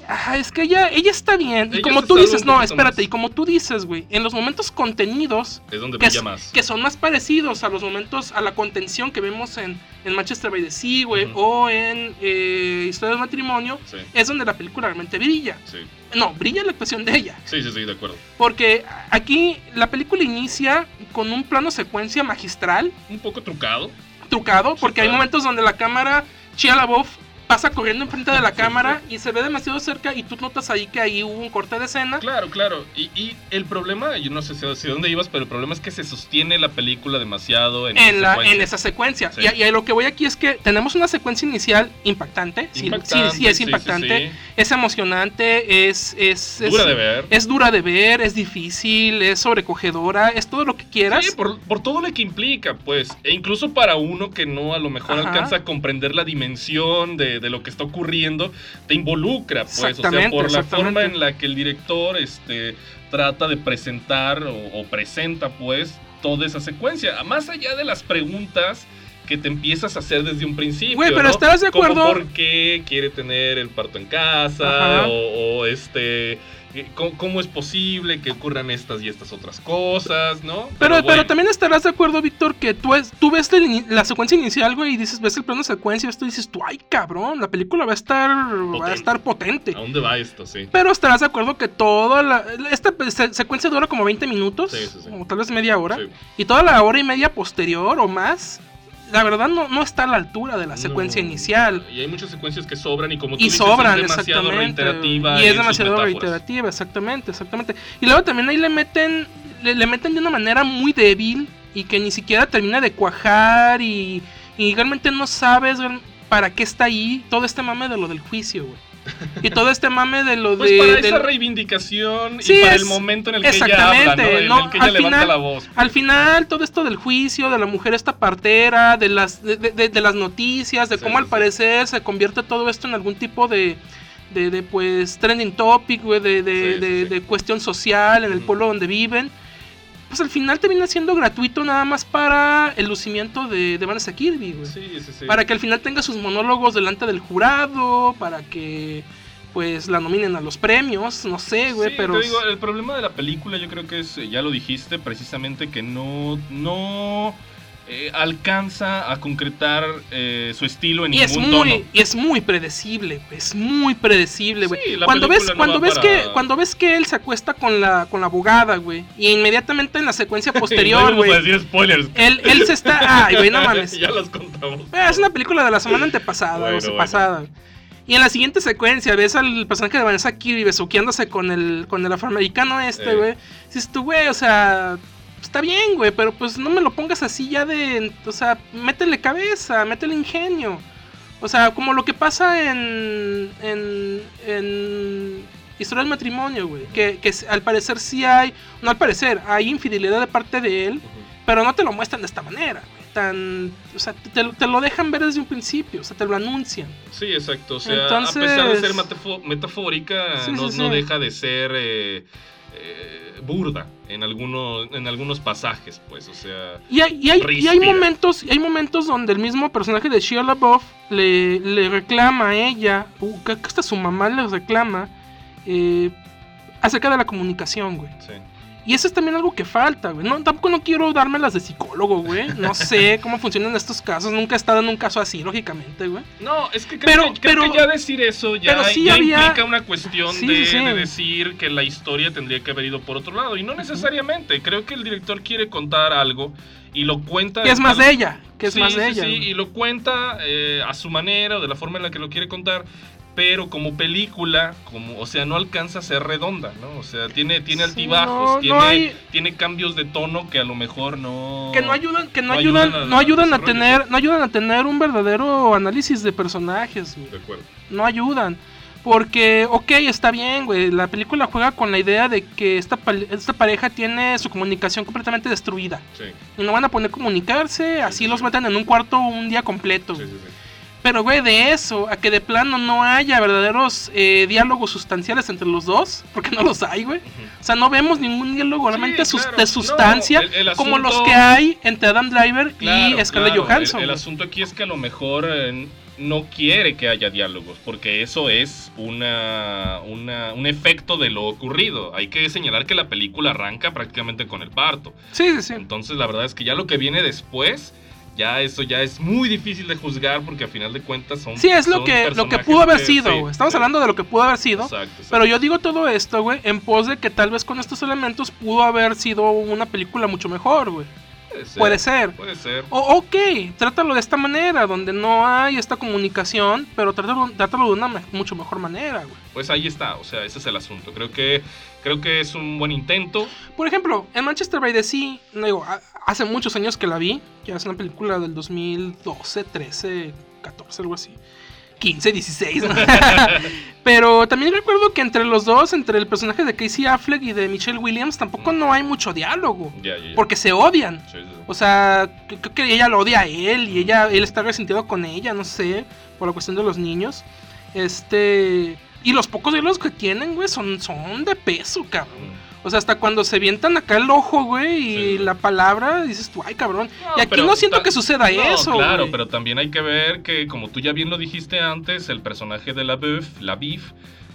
Ajá, es que ella, ella está bien. Y como tú dices, no, espérate, más. y como tú dices, güey, en los momentos contenidos, Es donde que, más. que son más parecidos a los momentos, a la contención que vemos en, en Manchester by the Sea, güey, o en eh, Historia del Matrimonio, Sí, es donde la película realmente brilla. sí. No, brilla la actuación de ella. Sí, sí, sí, de acuerdo. Porque aquí la película inicia con un plano secuencia magistral, Un poco trucado. trucado, porque hay claro. momentos donde la cámara, Shia LaBeouf pasa corriendo enfrente de la cámara y se ve demasiado cerca y tú notas ahí que ahí hubo un corte de escena. Claro, claro. Y, y el problema, yo no sé si hacia dónde ibas, pero el problema es que se sostiene la película demasiado en, En, la, secuencia. en esa secuencia. Sí. Y, lo que voy aquí es que tenemos una secuencia inicial impactante. Sí, Impactante, sí, sí, es impactante. sí. Es emocionante, es, es, es- Dura de ver. Es dura de ver, es difícil, es sobrecogedora, es todo lo que quieras. Sí, por, por todo lo que implica, pues. E incluso para uno que no a lo mejor Ajá. alcanza a comprender la dimensión de, de lo que está ocurriendo, te involucra, pues. O sea, por la forma en la que el director este, trata de presentar o, o presenta, pues, toda esa secuencia. Más allá de las preguntas que te empiezas a hacer desde un principio. Güey, pero ¿no? ¿estarás de Como acuerdo? ¿Por qué quiere tener el parto en casa? O, o, este. ¿Cómo, cómo es posible que ocurran estas y estas otras cosas, no? Pero, pero, bueno. también estarás de acuerdo, Víctor, que tú, es, tú ves la, secuencia inicial, güey, y dices, ves el plano secuencia, y esto dices, tú, ay, cabrón, la película va a estar, va a Potente. estar potente. ¿A dónde va esto? Sí. Pero estarás de acuerdo que toda la, esta se- secuencia dura como 20 minutos, Sí, sí, sí. o tal vez media hora, y toda la hora y media posterior o más, la verdad no, no está a la altura de la secuencia No. inicial. Y hay muchas secuencias que sobran y como tú Y dices, sobran, es demasiado exactamente. reiterativa. Y es demasiado reiterativa, exactamente, exactamente. Y luego también ahí le meten, le, le meten de una manera muy débil y que ni siquiera termina de cuajar y, y realmente no sabes para qué está ahí todo este mame de lo del juicio, güey. Y todo este mame de lo Pues de... para esa reivindicación Sí, y para es- el momento en el que ella exactamente, habla, ¿no? En no, el que ella al levanta final- la voz. Al final, todo esto del juicio, de la mujer esta partera, de las, de, de- de las noticias, de Sí, cómo al parecer se convierte todo esto en algún tipo de, de, pues, trending topic, güey, de, Sí, cuestión social en el pueblo donde viven. Pues al final termina siendo gratuito nada más para el lucimiento de, de Vanessa Kirby, güey. Sí, sí, sí. Para que al final tenga sus monólogos delante del jurado, para que pues la nominen a los premios, no sé, güey, Sí, pero... te digo, el problema de la película yo creo que es, eh, ya lo dijiste, precisamente que no, no eh, alcanza a concretar eh, su estilo en Y es ningún muy, tono. y es muy predecible, es muy predecible, güey. Sí, cuando ves, no cuando ves para- que, cuando ves que él se acuesta con la, con la abogada, güey, y inmediatamente en la secuencia no posterior, güey, decir spoilers. él, él se está, ay, güey, no mames. ya los contamos. Eh, Es una película de la semana antepasada, Bueno, o sea, bueno. pasada. Y en la siguiente secuencia ves al personaje de Vanessa Kirby besuqueándose con el, con el afroamericano este, Eh. güey. Dices tú, güey, o sea, está bien, güey, pero pues no me lo pongas así ya de, o sea, métele cabeza, métele ingenio. O sea, como lo que pasa en, en, en Historia del Matrimonio, güey. Que, que al parecer sí hay, no al parecer, hay infidelidad de parte de él, pero no te lo muestran de esta manera, güey. Tan, o sea, te, te lo dejan ver desde un principio, o sea, te lo anuncian. Sí, exacto. O sea, Entonces- a pesar de ser metafórica, Sí, no, sí, no sí. deja de ser eh, eh, burda en algunos, en algunos pasajes, pues. O sea, Y hay, y hay, y hay momentos, y hay momentos donde el mismo personaje de Shia LaBeouf le, le reclama a ella, que hasta su mamá le reclama, eh, acerca de la comunicación, güey. sí. Y eso es también algo que falta, güey. No, tampoco no quiero darme las de psicólogo, güey. No sé cómo funcionan estos casos. Nunca he estado en un caso así, lógicamente, güey. No, es que creo, Pero- que, creo pero- que ya decir eso ya, pero sí ya había- implica una cuestión Sí, de, sí. de decir que la historia tendría que haber ido por otro lado. Y no necesariamente. Creo que el director quiere contar algo y lo cuenta. Que es más de ella. Que es Sí, más de sí, ella. sí, y lo cuenta eh, a su manera o de la forma en la que lo quiere contar. Pero como película, como, o sea, no alcanza a ser redonda, ¿no? O sea, tiene, tiene Sí, altibajos, no, no tiene, hay- tiene cambios de tono que a lo mejor no. que no ayudan, que no, no ayudan, ayudan al no ayudan a tener, no ayudan a tener un verdadero análisis de personajes, güey. De acuerdo. no ayudan. Porque, ok, está bien, güey. La película juega con la idea de que esta, pal- esta pareja tiene su comunicación completamente destruida. Sí, Y no van a poder comunicarse, así sí, los sí. meten en un cuarto un día completo. sí, sí, sí. Pero, güey, de eso, a que de plano no haya verdaderos eh, diálogos sustanciales entre los dos, porque no los hay, güey. O sea, no vemos ningún diálogo realmente claro. de sustancia, No, el- el como los que hay entre Adam Driver Claro, y Scarlett claro. Johansson. El, asunto aquí es que a lo mejor eh, no quiere que haya diálogos, porque eso es una, una- un efecto de lo ocurrido. Hay que señalar que la película arranca prácticamente con el parto. Sí, sí, sí. Entonces la verdad es que ya lo que viene después, ya eso ya es muy difícil de juzgar porque a final de cuentas son... Sí, es lo que, lo que pudo haber que- sido, sí. Estamos sí. hablando de lo que pudo haber sido. Exacto, exacto. Pero yo digo todo esto, güey, en pos de que tal vez con estos elementos pudo haber sido una película mucho mejor, güey. Puede ser. Puede ser. Puede ser. O, ok, trátalo de esta manera, donde no hay esta comunicación, pero trátalo, trátalo de una mucho mejor manera, güey. Pues ahí está, o sea, ese es el asunto. Creo que, creo que es un buen intento. Por ejemplo, en Manchester by the Sea, no digo, hace muchos años que la vi, que es una película del 2012, 13, 14, algo así. 15, 16, ¿no? Pero también recuerdo que entre los dos, entre el personaje de Casey Affleck y de Michelle Williams, tampoco no hay mucho diálogo. Porque se odian. Sí, sí, sí. O sea, creo que ella lo odia a él y ella, él está resentido con ella, no sé, por la cuestión de los niños. Este. Y los pocos diálogos que tienen, güey, son, son de peso, cabrón. O sea, hasta cuando se vientan acá el ojo, güey, y Sí. la palabra, dices tú, ay, cabrón. No, y aquí no siento que suceda No, eso, Claro, güey. pero también hay que ver que, como tú ya bien lo dijiste antes, el personaje de la Beef, la Beef,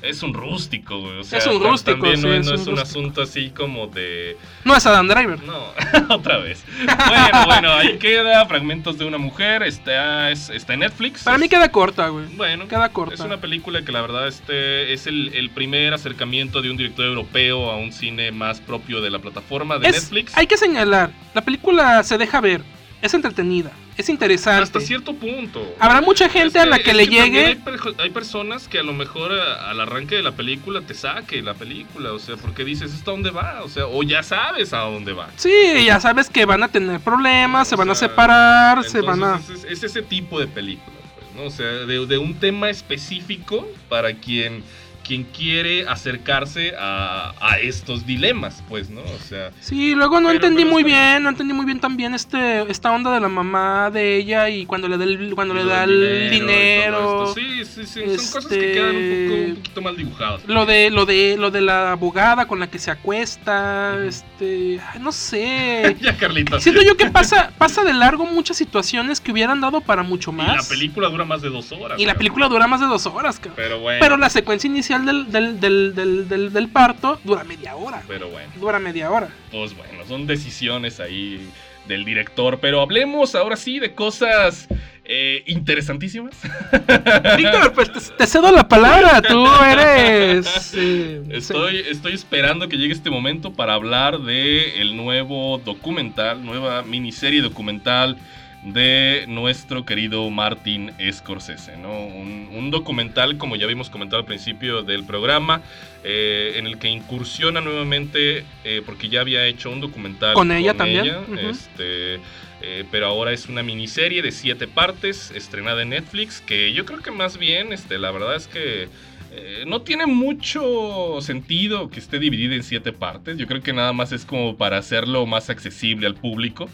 es un rústico, güey. O sea, Es un rústico, También no, sí, es no un es un asunto así como de. No es Adam Driver. No, otra vez. Bueno, bueno, ahí queda Fragmentos de una mujer. Está, es- está en Netflix. Para mí queda corta, güey. Bueno, queda corta. Es una película que la verdad este es el, el primer acercamiento de un director europeo a un cine más propio de la plataforma de Netflix. Hay que señalar, la película se deja ver, es entretenida, es interesante. Hasta cierto punto. Habrá mucha gente Es a la que- le llegue. Hay, per- hay personas que a lo mejor a- al arranque de la película te saque la película, o sea, porque dices, ¿esto a dónde va? O sea, o ya sabes a dónde va. Sí, ya sabes que van a tener problemas, se van a separar, se van a... Es ese tipo de película, pues, ¿no? O sea, de, de un tema específico para quien, quien quiere acercarse a, a estos dilemas, pues, ¿no? O sea, Sí, luego no Pero- entendí pero muy bien. bien, no entendí muy bien también este esta onda de la mamá de ella y cuando le da el, cuando le da el y dinero. esto. Sí, sí, sí. Son cosas que Este- quedan un, poco, un poquito mal dibujadas. Lo de lo de lo de la abogada con la que se acuesta, este, ay, no sé. ya, Carlita. Siento yo que pasa pasa de largo muchas situaciones que hubieran dado para mucho Y más. la película dura más de dos horas. Y la película dura más de dos horas, cabrón. Pero bueno. Pero la secuencia inicial del, del, del, del, del- parto dura media hora. Pero bueno. Dura media hora. Pues bueno, son decisiones ahí del director. Pero hablemos ahora sí de cosas eh, interesantísimas. Víctor, pues te, te cedo la palabra. Tú eres. eh, Estoy, estoy esperando que llegue este momento para hablar de el nuevo documental, nueva miniserie documental de nuestro querido Martin Scorsese, ¿no? Un, un documental, como ya habíamos comentado al principio del programa, eh, en el que incursiona nuevamente, eh, porque ya había hecho un documental Con ella también, este, eh, pero ahora es una miniserie de siete partes, estrenada en Netflix, que yo creo que más bien, este, la verdad es que eh, no tiene mucho sentido que esté dividida en siete partes. Yo creo que nada más es como para hacerlo más accesible al público,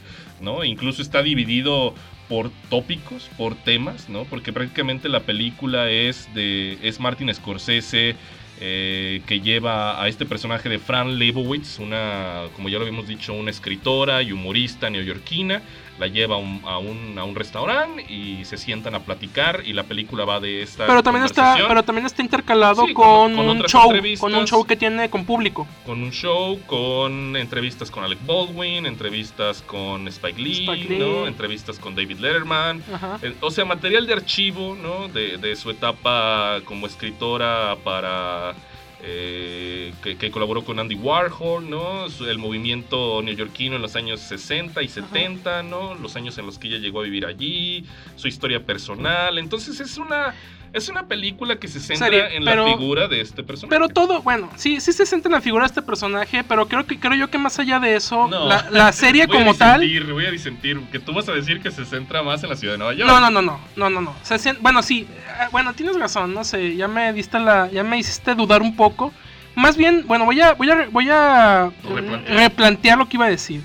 Incluso está dividido por tópicos, por temas, ¿no? Porque prácticamente la película es de es Martin Scorsese eh, que lleva a este personaje de Fran Lebowitz, una, como ya lo habíamos dicho, una escritora y humorista neoyorquina, la lleva a un, a un, a un restaurante y se sientan a platicar y la película va de esta Pero también está, pero también está intercalado Sí, con, con- un show, con un show que tiene con público. con un show, con entrevistas con Alec Baldwin, entrevistas con Spike Lee, Spike Lee. ¿no? entrevistas con David Letterman, Ajá. eh, O sea, material de archivo, ¿no? De, de su etapa como escritora para... eh, que, que colaboró con Andy Warhol, ¿no? El movimiento neoyorquino en los años 60 y 70, ¿no? Los años en los que ella llegó a vivir allí, su historia personal. Entonces es una... Es una película que se centra en pero- la figura de este personaje. Pero todo, bueno, sí, sí se siente en la figura de este personaje, pero creo que creo yo que más allá de eso, No. la, la serie Voy a tal. disentir, Voy a disentir, que tú vas a decir que se centra más en la ciudad de Nueva York. No, no, no, no, no, no, no. Se bueno, sí, eh, bueno, tienes razón, no sé, ya me diste la, ya me hiciste dudar un poco. Más bien, bueno, voy a, voy a, voy a Replantear. replantear lo que iba a decir.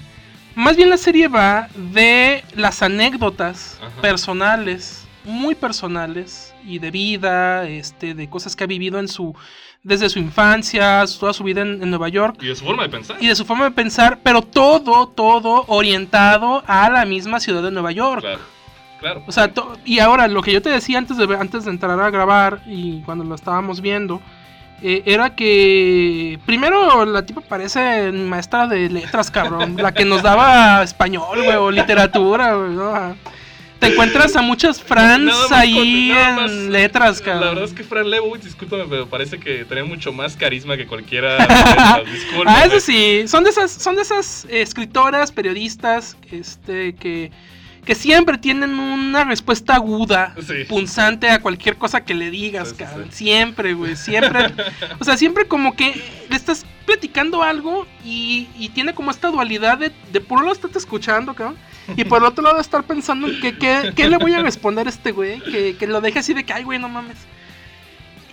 Más bien la serie va de las anécdotas Ajá. personales, muy personales y de vida, este, de cosas que ha vivido en su, desde su infancia, toda su vida en, en Nueva York Y de su forma de pensar. y de su forma de pensar, pero todo, todo orientado a la misma ciudad de Nueva York. Claro, claro. O sea, y ahora lo que yo te decía antes de, antes de entrar a grabar y cuando lo estábamos viendo, eh, era que primero la tipa parece maestra de letras, cabrón, la que nos daba español, güey, o literatura, güey, ¿no? Te encuentras a muchas Frans ahí con- en letras, La cabrón. verdad es que Fran Lebowitz, discúlpame, pero parece que tenía mucho más carisma que cualquiera discúlpame. Ah, eso sí, son de esas, son de esas eh, escritoras, periodistas, este, que, que siempre tienen una respuesta aguda, Sí. punzante a cualquier cosa que le digas, Sí, cabrón. sí. Siempre, güey, siempre. o sea, siempre como que le estás platicando algo y, y tiene como esta dualidad de, de por un lado estás escuchando, cabrón. Y por el otro lado estar pensando en que, que- qué le voy a responder a este güey, que, que lo deje así de que, ay, güey, no mames.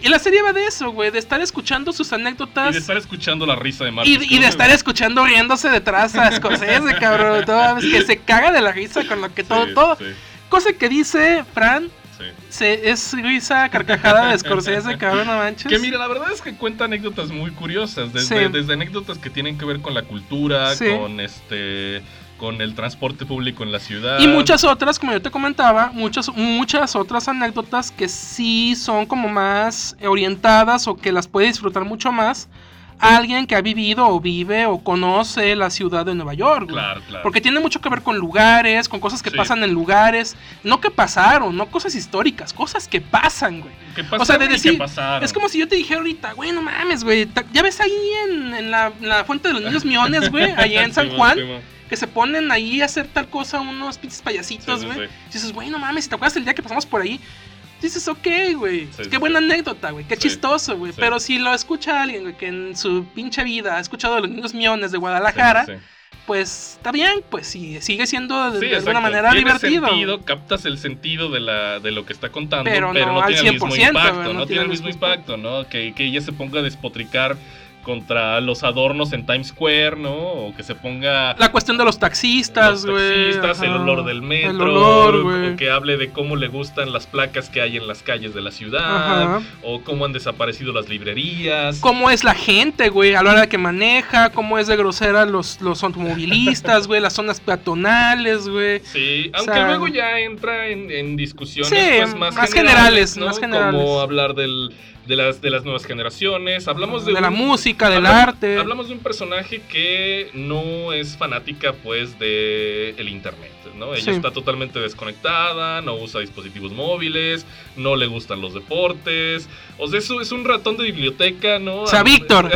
Y la serie va de eso, güey, de estar escuchando sus anécdotas. Y de estar escuchando la risa de Martin Y, y de estar escuchando riéndose detrás a Scorsese, cabrón. Toda vez que se caga de la risa con lo que todo, Sí, todo. sí, Cosa que dice Fran, sí. se, es risa carcajada de Scorsese, cabrón, no manches. Que mira, la verdad es que cuenta anécdotas muy curiosas, desde, Sí. desde anécdotas que tienen que ver con la cultura, Sí. con este con el transporte público en la ciudad. Y muchas otras, como yo te comentaba, muchas, muchas otras anécdotas que sí son como más orientadas o que las puede disfrutar mucho más alguien que ha vivido o vive o conoce la ciudad de Nueva York. Claro, claro. Porque tiene mucho que ver con lugares, con cosas que Sí. pasan en lugares, no que pasaron, no cosas históricas, cosas que pasan, güey. ¿Qué O sea, de decir, es como si yo te dijera ahorita, güey, no mames, güey, ya ves ahí en, en la, en la fuente de los niños miones, güey, allá en San Juan. Que se ponen ahí a hacer tal cosa unos pinches payasitos, Sí, sí, güey. sí. Dices, güey, no mames, si te acuerdas el día que pasamos por ahí, dices, ok, güey, qué buena anécdota, güey, qué chistoso, güey. Pero si lo escucha alguien, güey, que en su pinche vida ha escuchado de los niños miones de Guadalajara, pues está bien, pues sí, sigue siendo de, Sí, de alguna manera Tiene divertido. sentido, captas el sentido de, la, de lo que está contando, Pero pero, no no, al tiene el mismo 100%, impacto, no, tiene el mismo impacto, ¿no? Que, que ella se ponga a despotricar contra los adornos en Times Square, ¿no? O que se ponga La cuestión de los taxistas, los güey. taxistas, el ajá. olor del metro, El olor, güey. o que hable de cómo le gustan las placas que hay en las calles de la ciudad, Ajá. o cómo han desaparecido las librerías. Cómo es la gente, güey, a la hora que maneja, cómo es de grosera los, los automovilistas, güey, las zonas peatonales, güey. Sí, aunque sea, luego ya entra en, en discusiones Sí, pues, más, más generales, generales, ¿no? más generales. Como hablar del, de, las, de las nuevas generaciones. Hablamos de, De la música, del hablamos- arte. Hablamos de un personaje que no es fanática, pues, de el internet, ¿no? Ella Sí. está totalmente desconectada, no usa dispositivos móviles, no le gustan los deportes. O sea, eso es un ratón de biblioteca, ¿no? O sea, Ah, Víctor.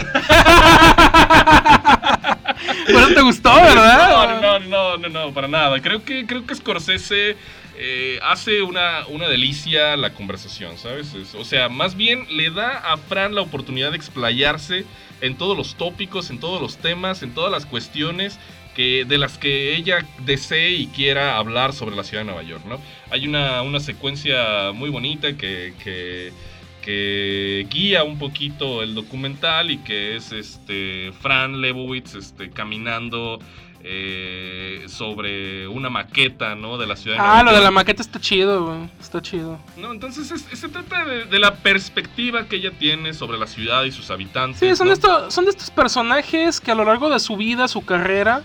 Por eso te gustó, ¿verdad? No, no, no, no, no, para nada. Creo que, creo que Scorsese eh, hace una, una delicia la conversación, ¿sabes? Es- o sea, más bien le da a Fran la oportunidad de explayarse en todos los tópicos, en todos los temas, en todas las cuestiones que, de las que ella desee y quiera hablar sobre la ciudad de Nueva York, ¿no? Hay una, una secuencia muy bonita que, que, que guía un poquito el documental y que es este Fran Lebowitz este, caminando eh, sobre una maqueta, ¿no? De la ciudad de Ah, Nueva lo de la maqueta está chido, güey. Está chido. No, entonces es- se trata de, de la perspectiva que ella tiene sobre la ciudad y sus habitantes. Sí, son, son de estos personajes que a lo largo de su vida, su carrera,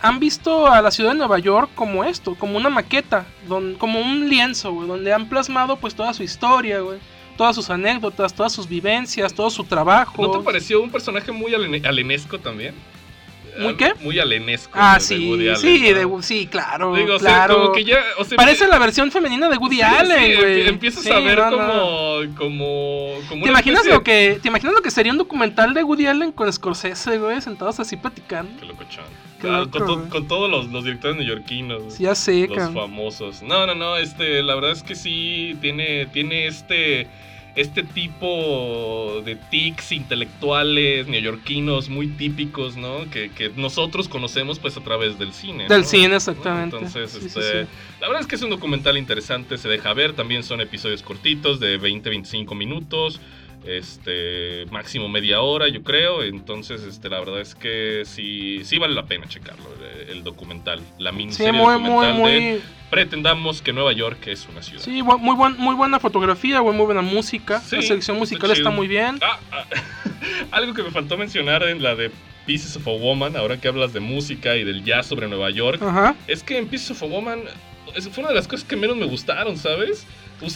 han visto a la ciudad de Nueva York como esto, como una maqueta, don- como un lienzo, güey, donde han plasmado pues toda su historia, güey, todas sus anécdotas, todas sus vivencias, todo su trabajo. ¿No te pareció un personaje muy alene- alenesco también? ¿Muy qué? Muy alenesco. Ah, de sí, Woody Allen, sí, de sí, claro, Digo, o sea, claro. como que ya, o sea, Parece la versión femenina de Woody Sí, Allen, güey. empie- Empiezas a ver no, no. como, como, ¿Te imaginas lo que te imaginas lo que sería un documental de Woody Allen con Scorsese, güey, sentados así platicando? Qué locochón. Qué Ah, loco, con, to- con todos los, los directores neoyorquinos. Sí, ya sé, los famosos. No, no, no, este, la verdad es que sí tiene, tiene este, este tipo de tics intelectuales neoyorquinos muy típicos, ¿no? Que, que nosotros conocemos pues a través del cine. Del ¿no? cine, exactamente. Entonces, Sí, sí, este, sí. la verdad es que es un documental interesante, se deja ver, también son episodios cortitos de 20-25 minutos. Este, máximo media hora, yo creo. Entonces, este, la verdad es que sí, sí vale la pena checarlo, el, el documental. La Sí, miniserie muy, muy, documental de muy. Pretendamos que Nueva York es una ciudad. Sí, muy, buen, muy buena fotografía, muy buena música. Sí, la selección musical está muy bien. Ah, ah, algo que me faltó mencionar en la de Pieces of a Woman, ahora que hablas de música y del jazz sobre Nueva York, Ajá. es que en Pieces of a Woman fue una de las cosas que menos me gustaron, ¿sabes?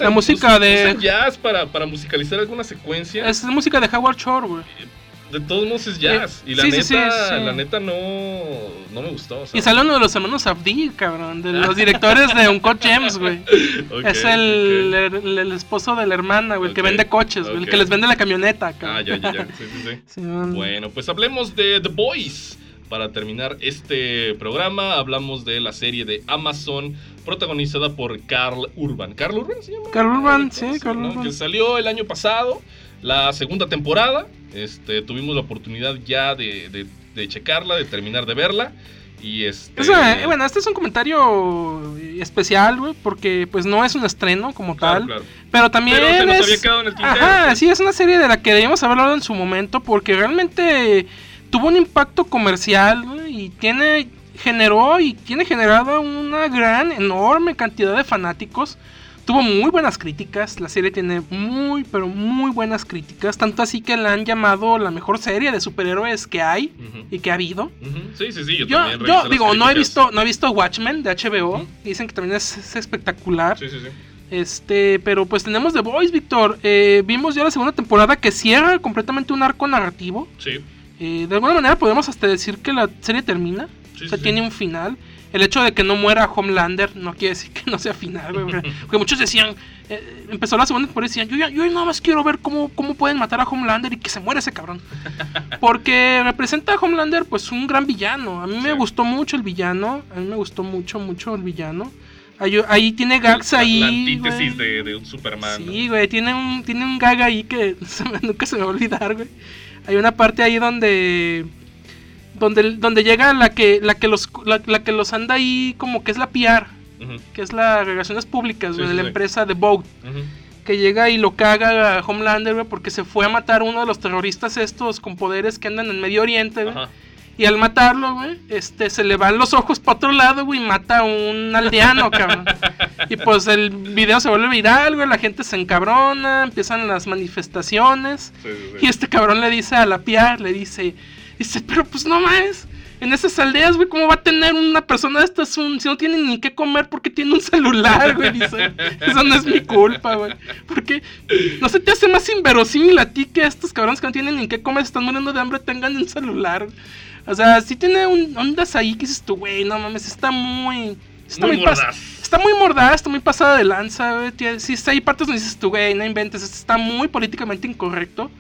La música de- usan jazz para, para musicalizar alguna secuencia. Es música de Howard Shore, güey. De todos modos es jazz. Eh, y la sí, neta, sí, sí. la neta no, no me gustó. Y sale uno de los hermanos Abdi, cabrón, de los directores de Uncut Gems, güey. Es el, el, el esposo de la hermana, güey, el que vende coches, güey, el que les vende la camioneta, Ah, cabrón. ya, ya, ya. Sí, sí, sí. Bueno, pues hablemos de The Boys. Para terminar este programa, hablamos de la serie de Amazon protagonizada por Carl Urban. ¿Carl Urban se llama? Carl Urban, sí, Carl ¿no? Urban. Que salió el año pasado, la segunda temporada. Este, tuvimos la oportunidad ya de, de- de checarla, de terminar de verla. Y este. O sea, eh, bueno, este es un comentario especial, güey, porque pues no es un estreno como claro, tal, claro. pero también Pero se nos es... había quedado en el tintero. Ajá, pues. sí, es una serie de la que debíamos haber hablado en su momento porque realmente tuvo un impacto comercial y tiene generó y tiene generado una gran, enorme cantidad de fanáticos. Tuvo muy buenas críticas, la serie tiene muy, pero muy buenas críticas, tanto así que la han llamado la mejor serie de superhéroes que hay y que ha habido. Sí, sí, sí. Yo, Yo, también yo revisé las digo, no he visto, no he visto Watchmen de HBO, dicen que también es, es espectacular. Sí, sí, sí. Este, pero pues tenemos The Voice, Víctor. Eh, vimos ya la segunda temporada que cierra completamente un arco narrativo. Sí, Eh, de alguna manera podemos hasta decir que la serie termina. sí, o sea, sí, tiene un final. El hecho de que no muera Homelander no quiere decir que no sea final, güey. Porque, muchos decían, eh, empezó la segunda temporada y decían, yo, ya, yo nada más quiero ver cómo, cómo pueden matar a Homelander y que se muera ese cabrón. Porque representa a Homelander pues un gran villano. A mí me Sí. gustó mucho el villano. A mí me gustó mucho, mucho el villano. Ahí, ahí tiene gags La- ahí. La antítesis de, de un Superman. ¿no? Sí, güey, tiene un, tiene un gag ahí que se me- nunca se me va a olvidar, güey. Hay una parte ahí donde donde, donde llega la que la que los la, la que los anda ahí como que es la PR, que es la relaciones públicas Sí, de sí, la sí. empresa de Vogue, ujú. que llega y lo caga a Homelander, güey, porque se fue a matar a uno de los terroristas estos con poderes que andan en Medio Oriente, güey. Y al matarlo, güey, este, se le van los ojos para otro lado, güey, y mata a un aldeano, cabrón. Y pues el video se vuelve viral, güey, la gente se encabrona, empiezan las manifestaciones. Sí, sí, sí. Y este cabrón le dice a la PR, le dice, dice, pero pues no más. En esas aldeas, güey, ¿cómo va a tener una persona de estas un, si no tiene ni qué comer porque tiene un celular, güey? Dice, eso no es mi culpa, güey. Porque no se te hace más inverosímil a ti que estos cabrones que no tienen ni qué comer, están muriendo de hambre, tengan un celular. O sea, sí tiene un, ondas ahí que dices tú, güey, no mames, está muy... Está Muy mordaz. Está muy mordaz, está muy pasada de lanza, güey. Sí, está- hay partes donde dices tú, güey, no inventes, está muy políticamente incorrecto.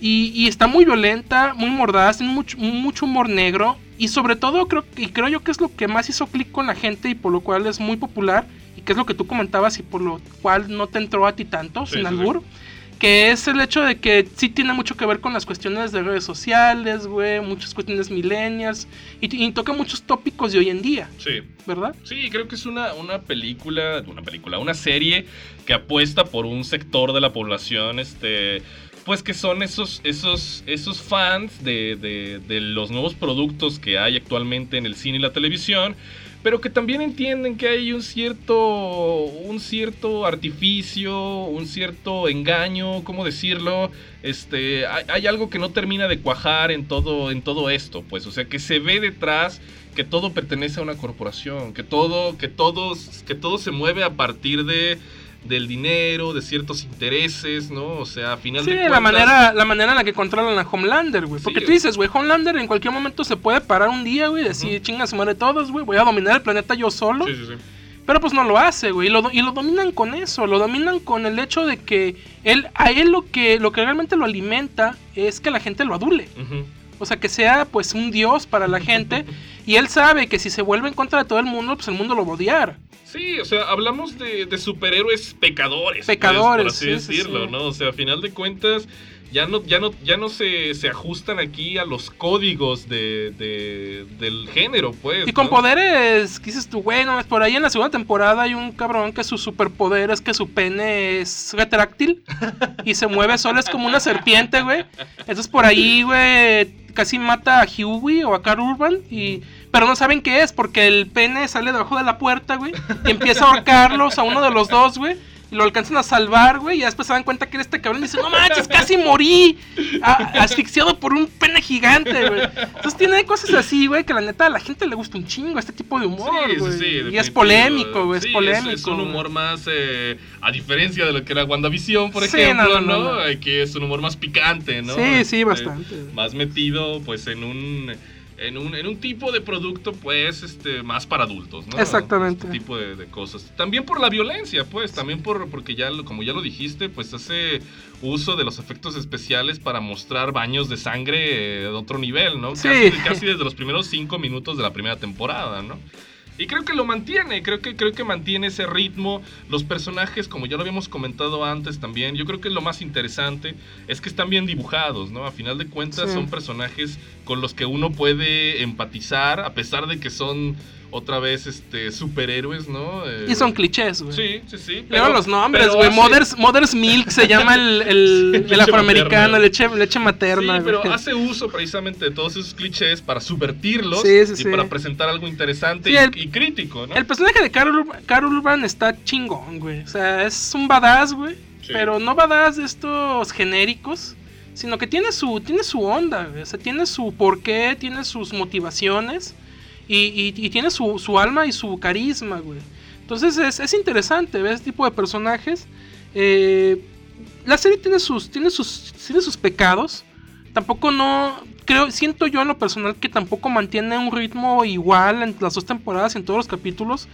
Y, y está muy violenta, muy mordaz, tiene mucho, mucho humor negro. Y sobre todo, creo, y creo yo que es lo que más hizo clic con la gente y por lo cual es muy popular. Y que es lo que tú comentabas y por lo cual no te entró a ti tanto, Sí, sin sí, albur. Que es el hecho de que sí tiene mucho que ver con las cuestiones de redes sociales, güey, muchas cuestiones millennials. Y, y toca muchos tópicos de hoy en día, Sí. ¿verdad? Sí, creo que es una, una película, una película, una serie que apuesta por un sector de la población, este, pues que son esos, esos, esos fans de, de- de los nuevos productos que hay actualmente en el cine y la televisión, pero que también entienden que hay un cierto, un cierto artificio, un cierto engaño, ¿cómo decirlo? Este, hay, algo que no termina de cuajar en todo, en todo esto, pues, o sea, que se ve detrás que todo pertenece a una corporación, que todo, que todos, que todo se mueve a partir de, del dinero, de ciertos intereses, ¿no? O sea, a final Sí, de cuentas... la manera, la manera en la que controlan a Homelander, güey. Porque Sí. tú dices, güey, Homelander en cualquier momento se puede parar un día, güey, decir, chinga, se muere todos, güey, voy a dominar el planeta yo solo. Sí, sí, sí. Pero pues no lo hace, güey. Y lo, y lo dominan con eso. Lo dominan con el hecho de que él, a él lo que, lo que realmente lo alimenta es que la gente lo adule. Ujú. O sea, que sea pues un dios para la gente. y él sabe que si se vuelve en contra de todo el mundo, pues el mundo lo va a odiar. Sí, o sea, hablamos de, de superhéroes pecadores. pues, Pecadores, por así sí, sí, decirlo, sí. ¿no? O sea, a final de cuentas, ya no, ya no, ya no se, se ajustan aquí a los códigos de, de- del género, pues. Y con ¿no? poderes, ¿qué dices tú, güey? No, por ahí en la segunda temporada hay un cabrón que su superpoder es que su pene es retráctil y se mueve solo, es como una serpiente, güey. Entonces por ahí, güey, casi mata a Huey o a Carl Urban y... Pero no saben qué es, porque el pene sale debajo de la puerta, güey, y empieza a ahorcarlos a uno de los dos, güey. Y lo alcanzan a salvar, güey, y después se dan cuenta que era este cabrón y dicen, no manches, casi morí, a- asfixiado por un pene gigante, güey. Entonces tiene cosas así, güey, que la neta a la gente le gusta un chingo, este tipo de humor, Sí, sí, güey. sí, y es polémico, güey, Sí, es polémico. Es, un güey. humor más, eh, a diferencia de lo que era WandaVision, por Sí, ejemplo, no, ¿no? Aquí es un humor más picante, ¿no? Sí, sí, Este, bastante. Más metido, pues, en un... En un, en un tipo de producto, pues, este, más para adultos, ¿no? Exactamente. Este tipo de, de cosas. También por la violencia, pues, también por, porque ya, lo- como ya lo dijiste, pues hace uso de los efectos especiales para mostrar baños de sangre eh, de otro nivel, ¿no? Sí. Casi desde los primeros cinco minutos de la primera temporada, ¿no? Y creo que lo mantiene, creo que, creo que mantiene ese ritmo. Los personajes, como ya lo habíamos comentado antes también, yo creo que lo más interesante es que están bien dibujados, ¿no? A final de cuentas Sí. son personajes con los que uno puede empatizar, a pesar de que son otra vez este superhéroes, ¿no? Eh, Y son clichés, güey. Sí, sí, sí. Leo los nombres, pero güey. Mother's, Mother's Milk se llama el, el, Leche el afroamericano, materna. leche, leche materna. Sí, pero hace uso precisamente de todos esos clichés para subvertirlos Sí, sí, y sí. para presentar algo interesante Sí, y, el- y crítico, ¿no? El personaje de Carol, Carol Urban está chingón, güey. O sea, es un badass, güey. Sí. Pero no badass de estos genéricos. Sino que tiene su, tiene su onda, güey. O sea, tiene su porqué, tiene sus motivaciones. Y, y- y tiene su, alma y su carisma, güey. Entonces es, es interesante ver este tipo de personajes. Eh, la serie tiene sus, tiene sus, tiene sus pecados. Tampoco no. Creo, siento yo en lo personal que tampoco mantiene un ritmo igual en las dos temporadas, en todos los capítulos.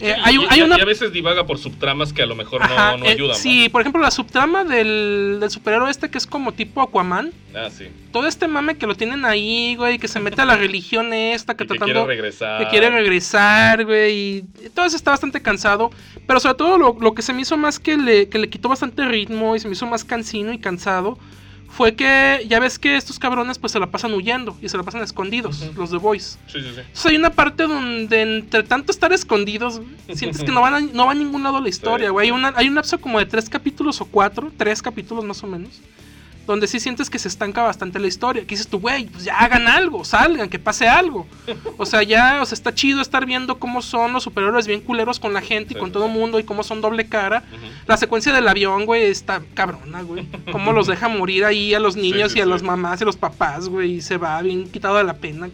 Eh, Sí, hay, y, hay y- una. y a veces divaga por subtramas que a lo mejor no, Ajá, no eh, ayudan. sí, por ejemplo, la subtrama del, del superhéroe este que es como tipo Aquaman. ¿no? Ah, sí. Todo este mame que lo tienen ahí, güey, que se mete a la religión esta, que Y que tratando. quiere regresar. que quiere regresar, güey. Y todo eso está bastante cansado. Pero sobre todo lo, lo que se me hizo más que le, que le quitó bastante ritmo y se me hizo más cansino y cansado. Fue que ya ves que estos cabrones pues se la pasan huyendo y se la pasan escondidos, los de Boys. Sí, sí, sí. Entonces hay una parte donde entre tanto estar escondidos, sientes que no van a, no va a ningún lado la historia, Sí. güey. Hay, una, hay un lapso como de tres capítulos o cuatro, tres capítulos más o menos, donde sí sientes que se estanca bastante la historia. Que dices tú, güey, pues ya hagan algo, salgan, que pase algo. O sea, ya, o sea, está chido estar viendo cómo son los superhéroes bien culeros con la gente y Sí, con todo el sí. mundo y cómo son doble cara. La secuencia del avión, güey, está cabrona, güey. Cómo los deja morir ahí a los niños sí, y a las mamás y a los papás, güey. Y se va bien quitado de la pena.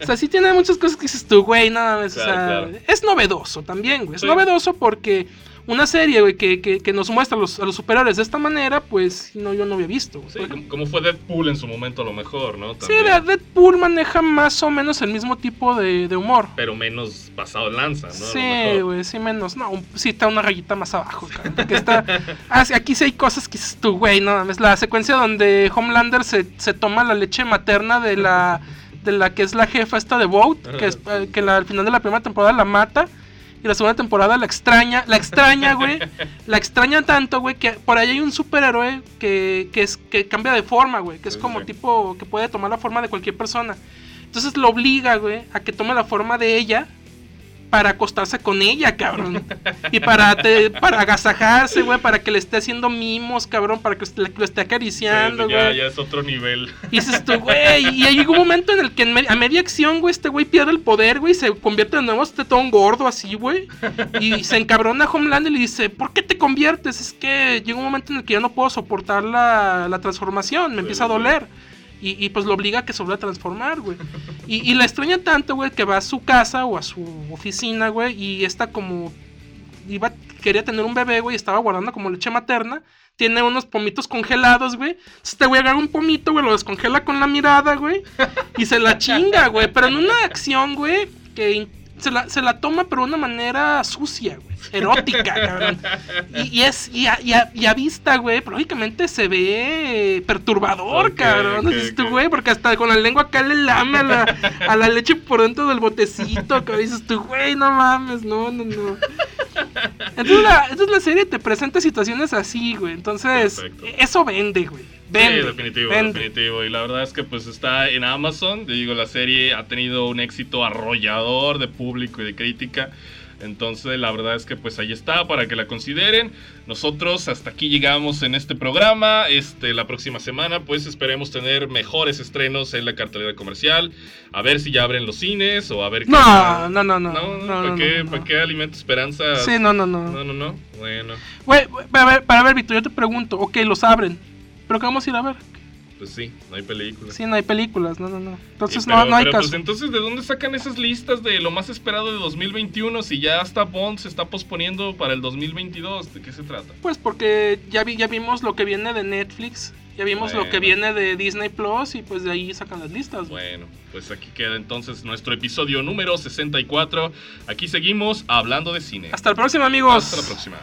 O sea, sí tiene muchas cosas que dices tú, güey, nada más. o sea, claro. es novedoso también, güey. Es novedoso porque una serie, güey, que, que, que nos muestra a los, a los superhéroes de esta manera, pues no, yo no había visto. Sí, como, fue Deadpool en su momento a lo mejor, ¿no? Sí, También. Deadpool maneja más o menos el mismo tipo de, de humor. Pero menos pasado lanza, ¿no? Sí, güey, sí menos. No, un- sí está una rayita más abajo, cabrón, Porque está. Ah, sí, aquí sí hay cosas que dices tú, güey, no mames. La secuencia donde Homelander se, se toma la leche materna de la. de la que es la jefa esta de Boat, que, es, eh, que la- al final de la primera temporada la mata. Y la segunda temporada la extraña, la extraña, güey. La extraña tanto, güey, que por ahí hay un superhéroe que, que, es, que cambia de forma, güey. Que es como sí. tipo que puede tomar la forma de cualquier persona. Entonces lo obliga, güey, a que tome la forma de ella para acostarse con ella, cabrón. Y para, te- para agasajarse, güey, para que le esté haciendo mimos, cabrón, para que le- lo esté acariciando, Sí, ya, güey. ya es otro nivel. Y dices tú, güey, y hay un momento en el que en me- a media acción, güey, este güey pierde el poder, güey, y se convierte de nuevo en este todo gordo así, güey. Y se encabrona a Homelander y le dice, ¿por qué te conviertes? Es que llega un momento en el que ya no puedo soportar la, la transformación, me empieza a sí. Y, y, pues lo obliga a que se vuelva a transformar, güey. Y, y la extraña tanto, güey, que va a su casa o a su oficina, güey, y está como... Y va quería tener un bebé, güey, estaba guardando como leche materna. Tiene unos pomitos congelados, güey. Entonces este güey agarra un pomito, güey, lo descongela con la mirada, güey. Y se la chinga, güey. Pero en una acción, güey, que se la, se la toma, pero de una manera sucia, güey. Erótica, cabrón. Y, y es, y a, y a- y a vista, güey, pero lógicamente se ve perturbador, Ok, cabrón. ok, Dices tú, güey, porque hasta con la lengua acá le lame a la, a la leche por dentro del botecito, que dices tú, güey, no mames, no, no, no. Entonces la, entonces la serie te presenta situaciones así, güey. Entonces, Perfecto. eso vende, güey. Sí, definitivo, definitivo. Y la verdad es que pues está en Amazon. Te digo, la serie ha tenido un éxito arrollador de público y de crítica. Entonces, la verdad es que pues ahí está para que la consideren. Nosotros hasta aquí llegamos en este programa. Este, la próxima semana, pues esperemos tener mejores estrenos en la cartelera comercial. A ver si ya abren los cines o a ver qué. No, no, no, no. No, no, ¿para, no, qué, no, no. ¿Para qué alimento esperanzas? Sí, no, no, no. No, no, no. Bueno, Güey, ver, para ver, Víctor, yo te pregunto, ok, los abren. ¿Pero qué vamos a ir a ver? pues sí, no hay película. Sí, no hay películas, no, no, no. Entonces Sí, no, pero- no hay pero, caso. Pues entonces, ¿de dónde sacan esas listas de lo más esperado de 2021 si ya hasta Bond se está posponiendo para el 2022? ¿De qué se trata? Pues porque ya, vi, ya vimos lo que viene de Netflix, ya vimos lo que viene de Disney Plus y pues de ahí sacan las listas. Bueno, pues aquí queda entonces nuestro episodio número 64. Aquí seguimos hablando de cine. Hasta la próxima, amigos. Hasta la próxima.